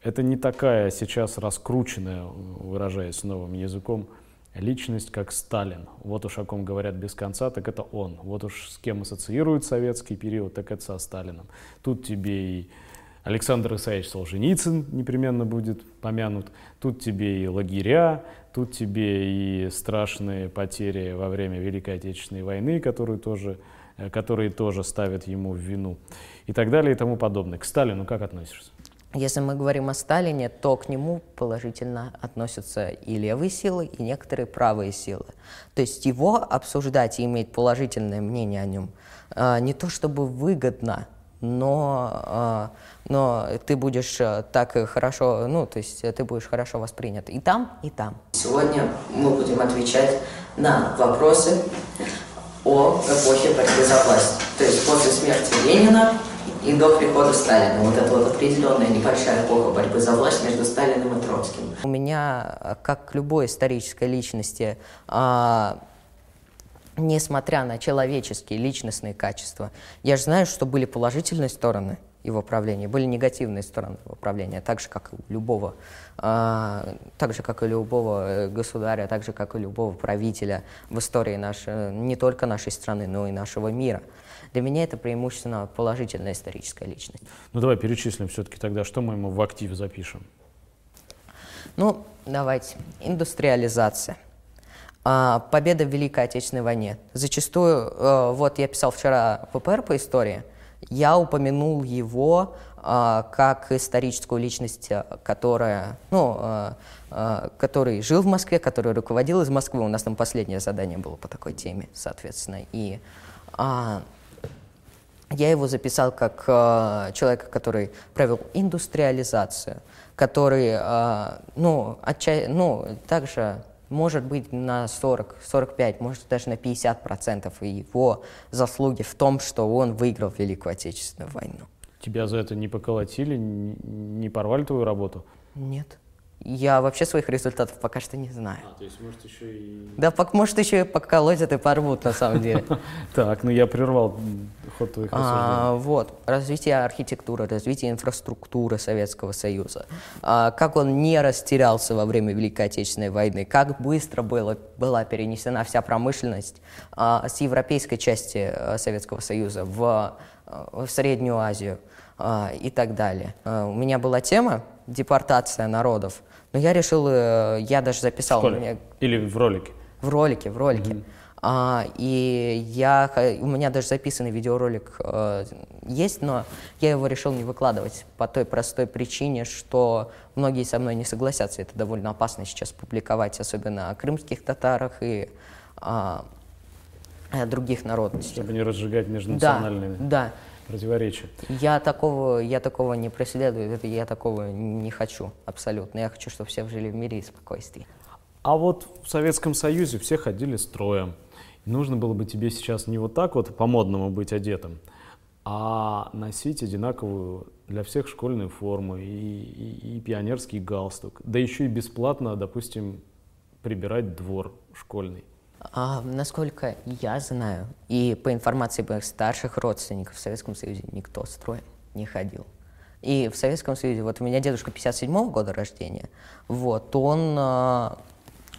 S1: это не такая сейчас раскрученная, выражаясь новым языком, личность, как Сталин. Вот уж о ком говорят без конца, так это он. Вот уж с кем ассоциируют советский период, так это со Сталином. Тут тебе и Александр Исаевич Солженицын непременно будет помянут. Тут тебе и лагеря, тут тебе и страшные потери во время Великой Отечественной войны, которые тоже, э, которые тоже ставят ему в вину. И так далее и тому подобное. К Сталину как относишься?
S2: Если мы говорим о Сталине, то к нему положительно относятся и левые силы, и некоторые правые силы. То есть его обсуждать и иметь положительное мнение о нем а, не то чтобы выгодно, но, а, но ты будешь э, так хорошо, ну, то есть ты будешь хорошо воспринят и там, и там.
S3: Сегодня мы будем отвечать на вопросы о эпохе борьбы за власть. То есть после смерти Ленина и до прихода Сталина. Вот это вот определенная небольшая эпоха борьбы за власть между Сталиным и Троцким.
S2: У меня, как любой исторической личности, а, несмотря на человеческие личностные качества, я же знаю, что были положительные стороны его правления, были негативные стороны его правления, так же, как и любого, а, так же, как и любого э, государя, так же, как и любого правителя в истории нашей, не только нашей страны, но и нашего мира. Для меня это преимущественно положительная историческая личность.
S1: Ну давай перечислим все-таки тогда, что мы ему в актив запишем.
S2: Ну, давайте. Индустриализация. А, победа в Великой Отечественной войне. Зачастую, э, вот я писал вчера ППР по истории, я упомянул его а, как историческую личность, которая, ну, а, который жил в Москве, который руководил из Москвы. У нас там последнее задание было по такой теме, соответственно. И а, я его записал как э, человека, который провел индустриализацию, который, э, ну, отча... ну, также может быть на 40, 45, может даже на 50 процентов его заслуги в том, что он выиграл Великую Отечественную войну.
S1: Тебя за это не поколотили, не порвали твою работу?
S2: Нет. Я вообще своих результатов пока что не знаю.
S1: А, то есть, может, еще и...
S2: Да, может, еще и поколотят и порвут, на самом деле. (laughs)
S1: Так, ну я прервал ход твоих
S2: а, Вот, развитие архитектуры, развитие инфраструктуры Советского Союза. А, как он не растерялся во время Великой Отечественной войны, как быстро была перенесена вся промышленность а, с европейской части а, Советского Союза в, в Среднюю Азию и так далее. А, у меня была тема депортация народов, но я решил, э, я даже записал.
S1: В меня... Или в ролике?
S2: В ролике, в ролике. Mm-hmm. А, и я, у меня даже записанный видеоролик э, есть, но я его решил не выкладывать по той простой причине, что многие со мной не согласятся. Это довольно опасно сейчас публиковать, особенно о крымских татарах и а, о других народностях.
S1: Чтобы не разжигать межнациональные
S2: да, да.
S1: Противоречия.
S2: Я такого, я такого не преследую, это я такого не хочу абсолютно. Я хочу, чтобы все жили в мире и спокойствии.
S1: А вот в Советском Союзе все ходили строем нужно было бы тебе сейчас не вот так вот по-модному быть одетым, а носить одинаковую для всех школьную форму и, и, и пионерский галстук, да еще и бесплатно, допустим, прибирать двор школьный.
S2: А, насколько я знаю, и по информации моих старших родственников в Советском Союзе никто строем не ходил. И в Советском Союзе, вот у меня дедушка 57 -го года рождения, вот, он а,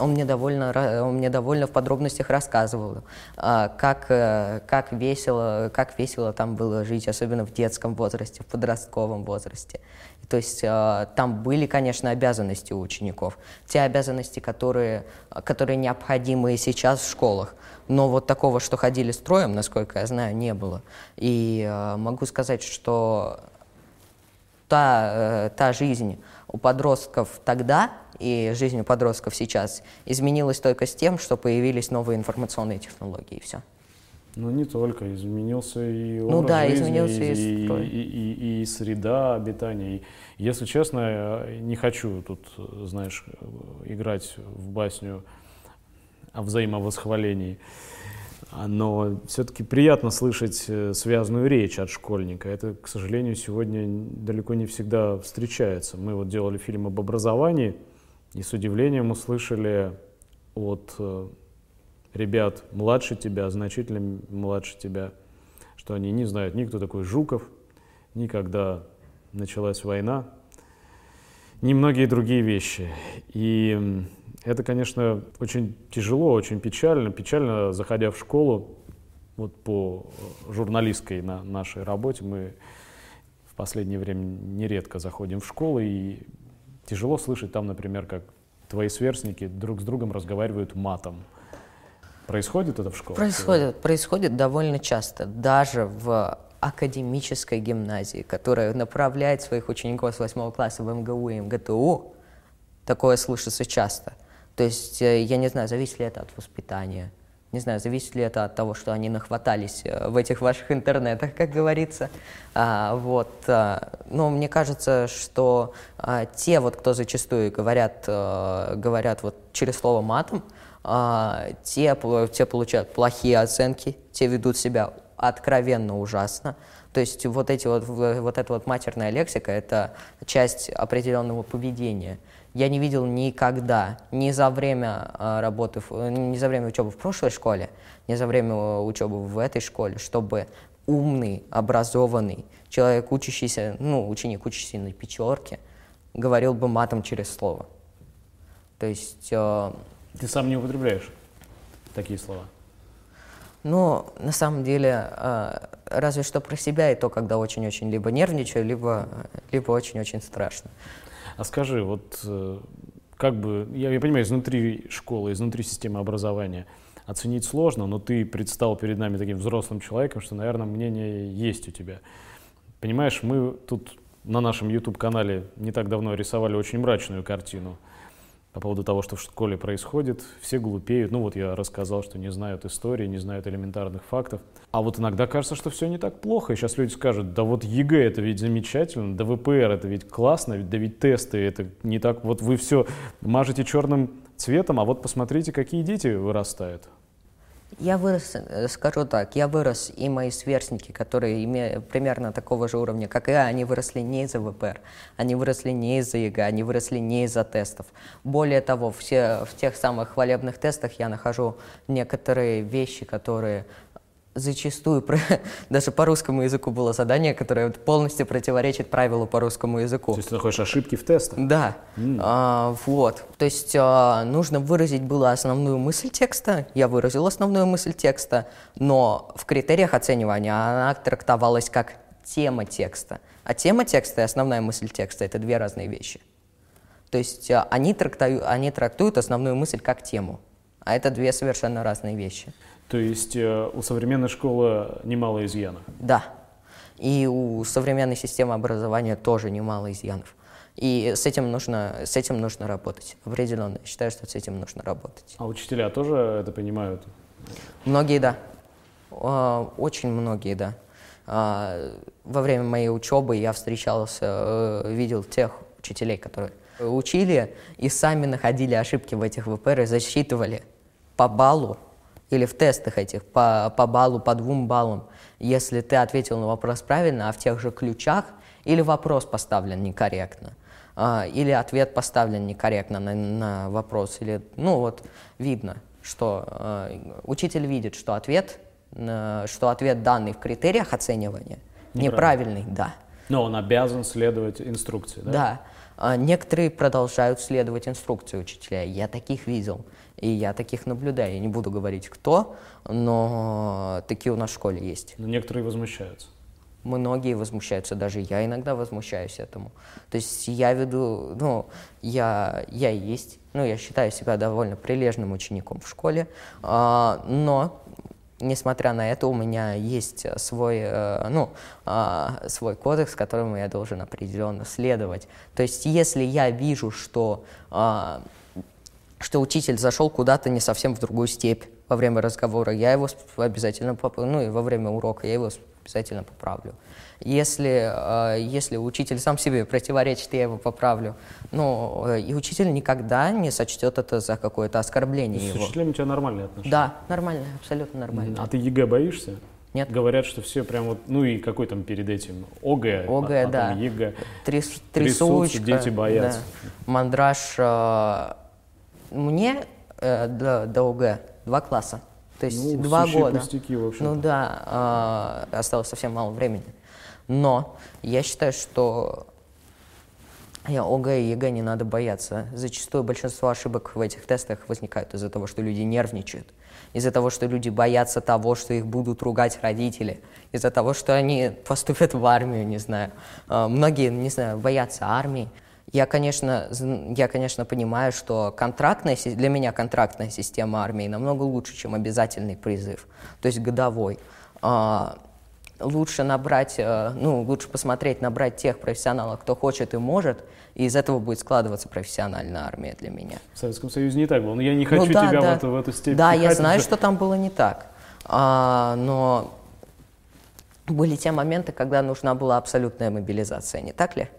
S2: он мне довольно, он мне довольно в подробностях рассказывал, а, как, э, как, весело, как весело там было жить, особенно в детском возрасте, в подростковом возрасте. То есть а, там были, конечно, обязанности у учеников, те обязанности, которые, которые необходимы и сейчас в школах. Но вот такого, что ходили строем, насколько я знаю, не было. И а, могу сказать, что та, э, та жизнь у подростков тогда и жизнь у подростков сейчас изменилась только с тем, что появились новые информационные технологии, и все.
S1: Ну, не только. Изменился и
S2: Ну
S1: образ
S2: да,
S1: жизни,
S2: изменился и
S1: и, и, и- и среда обитания. И, если честно, я не хочу тут, знаешь, играть в басню о взаимовосхвалении. А, Но все-таки приятно слышать э, связанную речь от школьника. Это, к сожалению, сегодня далеко не всегда встречается. Мы вот делали фильм об образовании, и с удивлением услышали от э, ребят младше тебя, значительно младше тебя, что они не знают ни такой Жуков, ни когда началась война, ни многие другие вещи. И это, конечно, очень тяжело, очень печально. Печально, заходя в школу, вот по э, журналистской на нашей работе, мы в последнее время нередко заходим в школы, и тяжело слышать там, например, как твои сверстники друг с другом разговаривают матом. Происходит это в школе?
S2: Происходит, происходит довольно часто, даже в академической гимназии, которая направляет своих учеников с 8 класса в МГУ и МГТУ, такое слышится часто. То есть, э, я не знаю, зависит ли это от воспитания, не знаю, зависит ли это от того, что они нахватались э, в этих ваших интернетах, как говорится. А, вот, а, но мне кажется, что а, те, вот, кто зачастую говорят, э, говорят вот через слово матом, а, те, те получают плохие оценки, те ведут себя откровенно ужасно. То есть вот, эти вот, вот эта вот матерная лексика – это часть определенного поведения. Я не видел никогда, ни за время а, работы, э, ни за время учебы в прошлой школе, ни за время э, учебы в этой школе, чтобы умный, образованный человек, учащийся, ну, ученик, учащийся на пятерке, говорил бы матом через слово. То есть э,
S1: Ты сам не употребляешь такие слова?
S2: Ну, на самом деле, э, разве что про себя, и то, когда очень-очень либо нервничаю, либо, либо очень-очень страшно.
S1: А скажи, вот э, как бы, я, я понимаю, изнутри школы, изнутри системы образования оценить сложно, но ты предстал перед нами таким взрослым человеком, что, наверное, мнение есть у тебя. Понимаешь, мы тут на нашем YouTube-канале не так давно рисовали очень мрачную картину по поводу того, что в школе происходит. Все глупеют. Ну вот я рассказал, что не знают истории, не знают элементарных фактов. А вот иногда кажется, что все не так плохо. И сейчас люди скажут, да вот ЕГЭ это ведь замечательно, да ВПР это ведь классно, да ведь тесты это не так. Вот вы все мажете черным цветом, а вот посмотрите, какие дети вырастают.
S2: Я вырос, э, скажу так, я вырос, и мои сверстники, которые имеют примерно такого же уровня, как я, они выросли не из-за ВПР, они выросли не из-за ЕГЭ, они выросли не из-за тестов. Более того, все, в тех самых хвалебных тестах я нахожу некоторые вещи, которые зачастую, (laughs) даже по русскому языку было задание, которое полностью противоречит правилу по русскому языку.
S1: То есть ты находишь ошибки в тестах.
S2: Да, А, вот. То есть а, нужно выразить было основную мысль текста, я выразил основную мысль текста, но в критериях оценивания она трактовалась как тема текста. А тема текста и основная мысль текста – это две разные вещи. То есть а, они, трактую- они трактуют основную мысль как тему, а это две совершенно разные вещи.
S1: То есть э, у современной школы немало изъянов.
S2: Да. И у современной системы образования тоже немало изъянов. И с этим нужно, с этим нужно работать. Определенно. Я считаю, что с этим нужно работать.
S1: А учителя тоже это понимают?
S2: Многие, да. А, Очень многие, да. А, Во время моей учебы я встречался, э, видел тех учителей, которые учили и сами находили ошибки в этих ВПР и засчитывали по баллу или в тестах этих по, по баллу, по двум баллам, если ты ответил на вопрос правильно, а в тех же ключах или вопрос поставлен некорректно, а, или ответ поставлен некорректно на, на вопрос, или, ну вот, видно, что э, учитель видит, что ответ, э, что ответ данный в критериях оценивания неправильный, да.
S1: Но он обязан следовать инструкции, да?
S2: Да. А некоторые продолжают следовать инструкции учителя. Я таких видел. И я таких наблюдаю. Я не буду говорить, кто, но такие у нас в школе есть.
S1: Но некоторые возмущаются.
S2: Многие возмущаются, даже я иногда возмущаюсь этому. То есть я веду, ну, я, я есть, ну, я считаю себя довольно прилежным учеником в школе, а, но, несмотря на это, у меня есть свой, э, ну, а, свой кодекс, которому я должен определенно следовать. То есть если я вижу, что а, что учитель зашел куда-то не совсем в другую степь во время разговора, я его обязательно поправлю, ну и во время урока я его обязательно поправлю. Если, э, если учитель сам себе противоречит, я его поправлю. Но э, и учитель никогда не сочтет это за какое-то оскорбление
S1: С
S2: его.
S1: учителями у тебя нормальные отношения?
S2: Да, нормально, абсолютно нормально.
S1: А ты ЕГЭ боишься?
S2: Нет.
S1: Говорят, что все прям вот, ну и какой там перед этим? ОГЭ, а
S2: ОГЭ,
S1: потом
S2: да.
S1: ЕГЭ.
S2: Тряс-
S1: Трясутся, дети боятся.
S2: да. Мандраж. Мне э, до, до ОГЭ два класса. То есть
S1: Ну,
S2: два года.
S1: пустяки, в.
S2: Ну да, э, осталось совсем мало времени. Но я считаю, что ОГЭ и ЕГЭ не надо бояться. Зачастую большинство ошибок в этих тестах возникают из-за того, что люди нервничают, из-за того, что люди боятся того, что их будут ругать родители, из-за того, что они поступят в армию, не знаю. А, Многие, не знаю, боятся армии. Я, конечно, я, конечно, понимаю, что контрактная, для меня контрактная система армии намного лучше, чем обязательный призыв, то есть годовой. А, лучше набрать, э, ну, лучше посмотреть, набрать тех профессионалов, кто хочет и может, и из этого будет складываться профессиональная армия для меня.
S1: В Советском Союзе не так было. Но я не хочу
S2: Ну да,
S1: тебя
S2: да.
S1: В, эту, в эту степь
S2: Да, я знаю,
S1: уже.
S2: что там было не так. А, но были те моменты, когда нужна была абсолютная мобилизация, не так ли?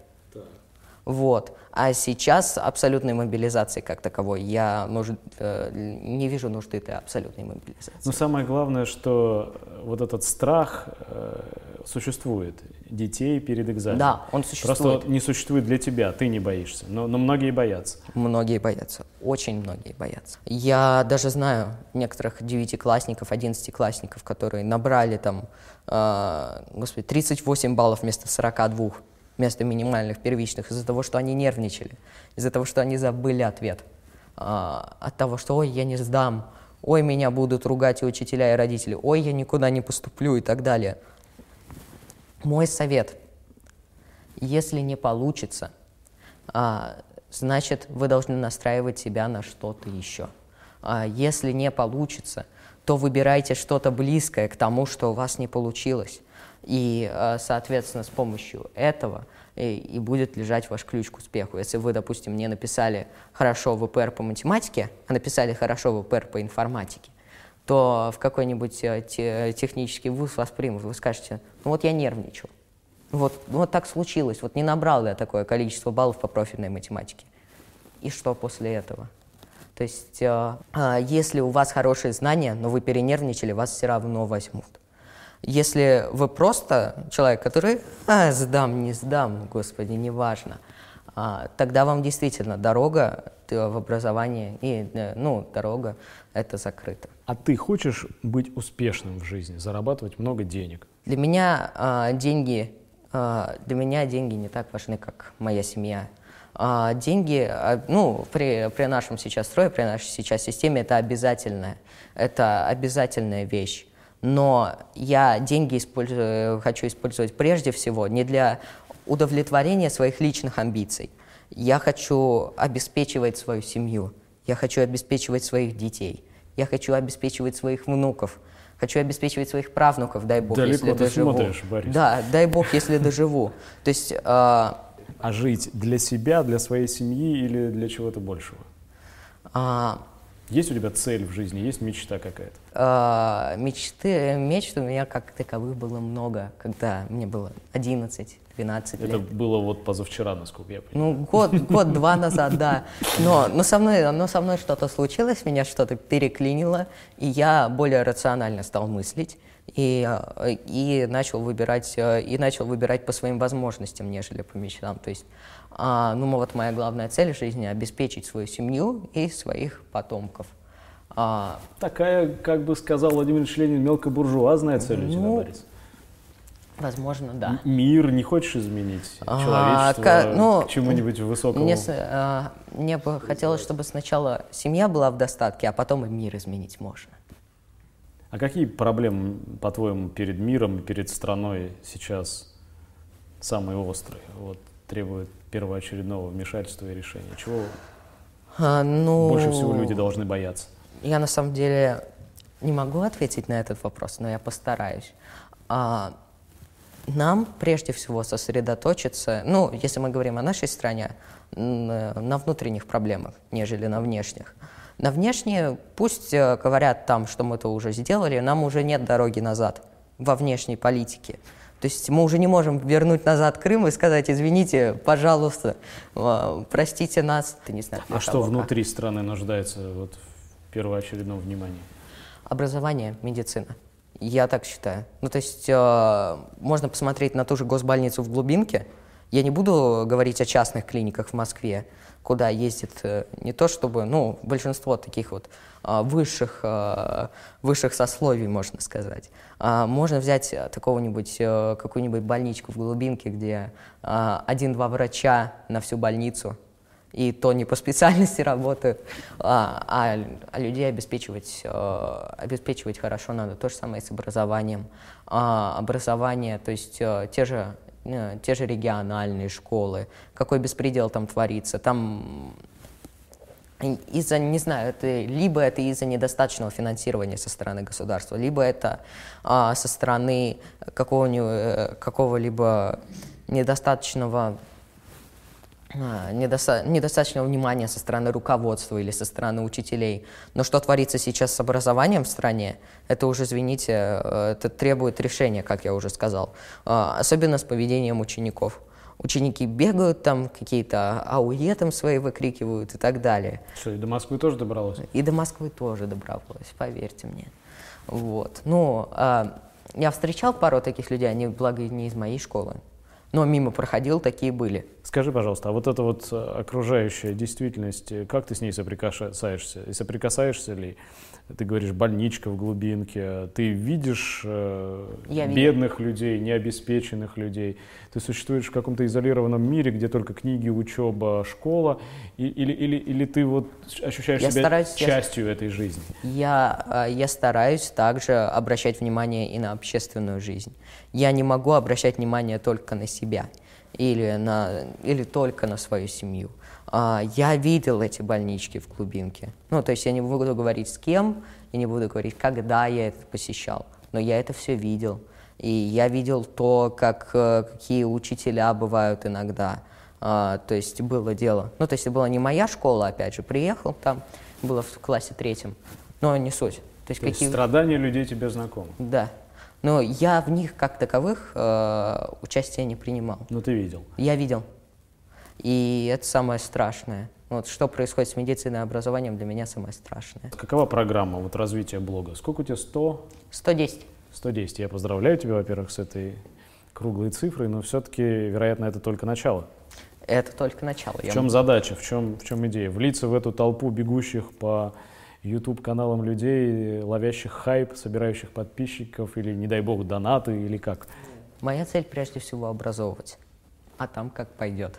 S2: Вот. А сейчас абсолютной мобилизации как таковой я нужд- э, не вижу нужды этой абсолютной мобилизации.
S1: Но самое главное, что э, вот этот страх э, существует детей перед экзаменом.
S2: Да, он существует.
S1: Просто вот не существует для тебя, ты не боишься, но, но многие боятся.
S2: Многие боятся, очень многие боятся. Я даже знаю некоторых девятиклассников, одиннадцатиклассников, которые набрали там, э, господи, 38 баллов вместо 42, вместо минимальных первичных, из-за того, что они нервничали, из-за того, что они забыли ответ, А, от того, что «ой, я не сдам», «ой, меня будут ругать и учителя, и родители», «ой, я никуда не поступлю» и так далее. Мой совет – если не получится, а, значит, вы должны настраивать себя на что-то еще. А, если не получится, то выбирайте что-то близкое к тому, что у вас не получилось. И, а, соответственно, с помощью этого и, и будет лежать ваш ключ к успеху. Если вы, допустим, не написали хорошо ВПР по математике, а написали хорошо ВПР по информатике, то в какой-нибудь э, те- технический вуз вас примут. Вы скажете, ну вот я нервничал. Вот, ну вот так случилось, вот не набрал я такое количество баллов по профильной математике. И что после этого? То есть, э, а, если у вас хорошие знания, но вы перенервничали, вас все равно возьмут. Если вы просто человек, который «А, сдам, не сдам, господи, неважно», а, тогда вам действительно дорога в образование и, э, ну, дорога это закрыта.
S1: А ты хочешь быть успешным в жизни, зарабатывать много денег?
S2: Для меня а, деньги, а, для меня деньги не так важны, как моя семья. А, деньги, а, ну, при, при нашем сейчас строе, при нашей сейчас системе, это обязательное, это обязательная вещь. Но я деньги использую, хочу использовать прежде всего не для удовлетворения своих личных амбиций. Я хочу обеспечивать свою семью, я хочу обеспечивать своих детей, я хочу обеспечивать своих внуков, хочу обеспечивать своих правнуков, дай бог,
S1: Далеко
S2: если
S1: ты
S2: доживу.
S1: смотришь, Борис.
S2: Да, дай бог, если доживу. То есть а,
S1: А жить для себя, для своей семьи или для чего-то большего?
S2: а,
S1: Есть у тебя цель в жизни, есть мечта какая-то?
S2: а, мечты, мечт у меня как таковых было много, когда мне было 11-12
S1: Это
S2: лет.
S1: было вот позавчера, насколько я понимаю.
S2: Ну, год, год-два назад, да. Но, но, со мной, но со мной что-то случилось, меня что-то переклинило, и я более рационально стал мыслить и, и, начал выбирать, э, и начал выбирать по своим возможностям, нежели по мечтам. То есть, а, ну, вот моя главная цель в жизни – обеспечить свою семью и своих потомков. А,
S1: Такая, как бы сказал Владимир Ильич Ленин, мелкобуржуазная цель у тебя,
S2: Ну,
S1: Борис.
S2: возможно, да.
S1: Мир не хочешь изменить?
S2: А,
S1: Человечество
S2: ка- ну,
S1: к чему-нибудь высокому?
S2: Мне, а, мне бы хотелось, чтобы сначала семья была в достатке, а потом и мир изменить можно.
S1: А какие проблемы, по-твоему, перед миром перед страной сейчас самые острые? Вот, требуют первоочередного вмешательства и решения. Чего
S2: А, ну,
S1: больше всего люди должны бояться?
S2: Я на самом деле не могу ответить на этот вопрос, но я постараюсь. А, Нам прежде всего сосредоточиться, ну, если мы говорим о нашей стране, на внутренних проблемах, нежели на внешних. На внешние пусть э, говорят там, что мы это уже сделали, нам уже нет дороги назад во внешней политике. То есть мы уже не можем вернуть назад Крым и сказать, извините, пожалуйста, э, простите нас.
S1: Ты не знаешь, а что внутри страны нуждается вот, в первоочередном внимании?
S2: Образование, медицина. Я так считаю. Ну, то есть э, можно посмотреть на ту же госбольницу в Глубинке. Я не буду говорить о частных клиниках в Москве, куда ездит э, не то чтобы, ну, большинство таких вот э, высших, э, высших сословий, можно сказать. А можно взять такого-нибудь, э, какую-нибудь больничку в Глубинке, где э, один-два врача на всю больницу – и то не по специальности (laughs) работают, а, а, а людей обеспечивать, э, обеспечивать хорошо надо. То же самое с образованием. А, образование, то есть э, те же э, те же региональные школы, какой беспредел там творится, там из-за, не знаю, это, либо это из-за недостаточного финансирования со стороны государства, либо это а, со стороны какого-либо какого недостаточного недоста недостаточного внимания со стороны руководства или со стороны учителей. Но что творится сейчас с образованием в стране, это уже, извините, э, это требует решения, как я уже сказал. А, особенно с поведением учеников. Ученики бегают там, какие-то АУЕ там свои выкрикивают и так далее.
S1: Что, и до Москвы тоже добралась?
S2: И до Москвы тоже добралась, поверьте мне. Вот. Ну, а, я встречал пару таких людей, они, благо, не из моей школы но мимо проходил, такие были.
S1: Скажи, пожалуйста, а вот эта вот э, окружающая действительность, э, как ты с ней соприкасаешься? И соприкасаешься ли? Ты говоришь, больничка в глубинке, ты видишь э, бедных людей, необеспеченных людей, ты существуешь в каком-то изолированном мире, где только книги, учеба, школа, и, или, или, или ты вот ощущаешь я себя стараюсь, частью я, этой жизни?
S2: Я, э, я стараюсь также обращать внимание и на общественную жизнь. Я не могу обращать внимание только на себя или, на, или только на свою семью. А, я видел эти больнички в глубинке. Ну, то есть я не буду говорить с кем, и не буду говорить, когда я это посещал, но я это все видел. И я видел то, как, э, какие учителя бывают иногда. А, то есть было дело. Ну, то есть это была не моя школа, опять же, приехал там, было в классе третьем, но не суть.
S1: То есть, то какие... есть страдания людей тебе знакомы?
S2: Да, но я в них как таковых э, участия не принимал.
S1: Но ты видел?
S2: Я видел. И это самое страшное. Вот что происходит с медициной и образованием для меня самое страшное.
S1: Какова программа вот, развития блога? Сколько у тебя? 100?
S2: 110.
S1: 110. Я поздравляю тебя, во-первых, с этой круглой цифрой, но все-таки, вероятно, это только начало.
S2: Это только начало.
S1: В чем задача, в чем, в чем идея? Влиться в эту толпу бегущих по YouTube-каналам людей, ловящих хайп, собирающих подписчиков или, не дай бог, донаты или как?
S2: Моя цель прежде всего образовывать, а там как пойдет.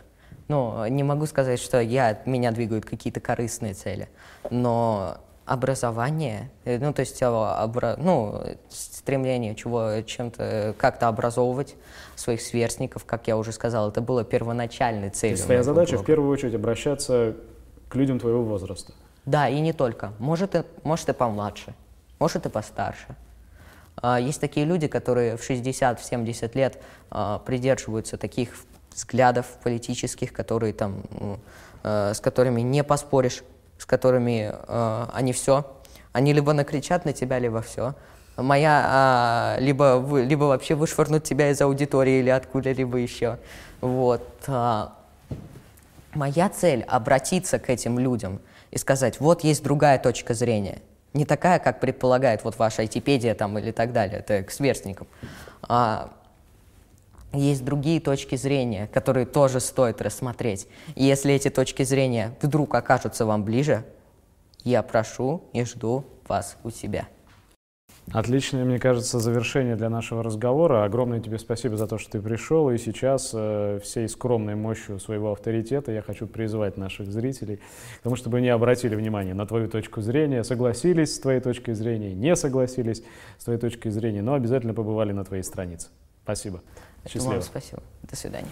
S2: Ну, не могу сказать, что я, меня двигают какие-то корыстные цели, но образование, э, ну, то есть обра, ну, стремление чего, чем-то, как-то образовывать своих сверстников, как я уже сказал, это было первоначальной целью. То есть
S1: твоя задача блога. в первую очередь обращаться к людям твоего возраста?
S2: Да, и не только. Может, и, может и помладше, может и постарше. А, есть такие люди, которые в 60-70 лет а, придерживаются таких взглядов политических, которые там, э, с которыми не поспоришь, с которыми э, они все. Они либо накричат на тебя, либо все. Моя, либо, либо вообще вышвырнут тебя из аудитории или откуда-либо еще. Вот. Моя цель — обратиться к этим людям — и сказать, вот есть другая точка зрения. Не такая, как предполагает вот ваша айтипедия там или так далее, это к сверстникам. А есть другие точки зрения, которые тоже стоит рассмотреть. И если эти точки зрения вдруг окажутся вам ближе, я прошу и жду вас у себя.
S1: Отличное, мне кажется, завершение для нашего разговора. Огромное тебе спасибо за то, что ты пришел. И сейчас э, всей скромной мощью своего авторитета я хочу призвать наших зрителей потому чтобы они обратили внимание на твою точку зрения, согласились с твоей точкой зрения, не согласились с твоей точкой зрения, но обязательно побывали на твоей странице. Спасибо.
S2: Это Счастливо. Вам спасибо. До свидания.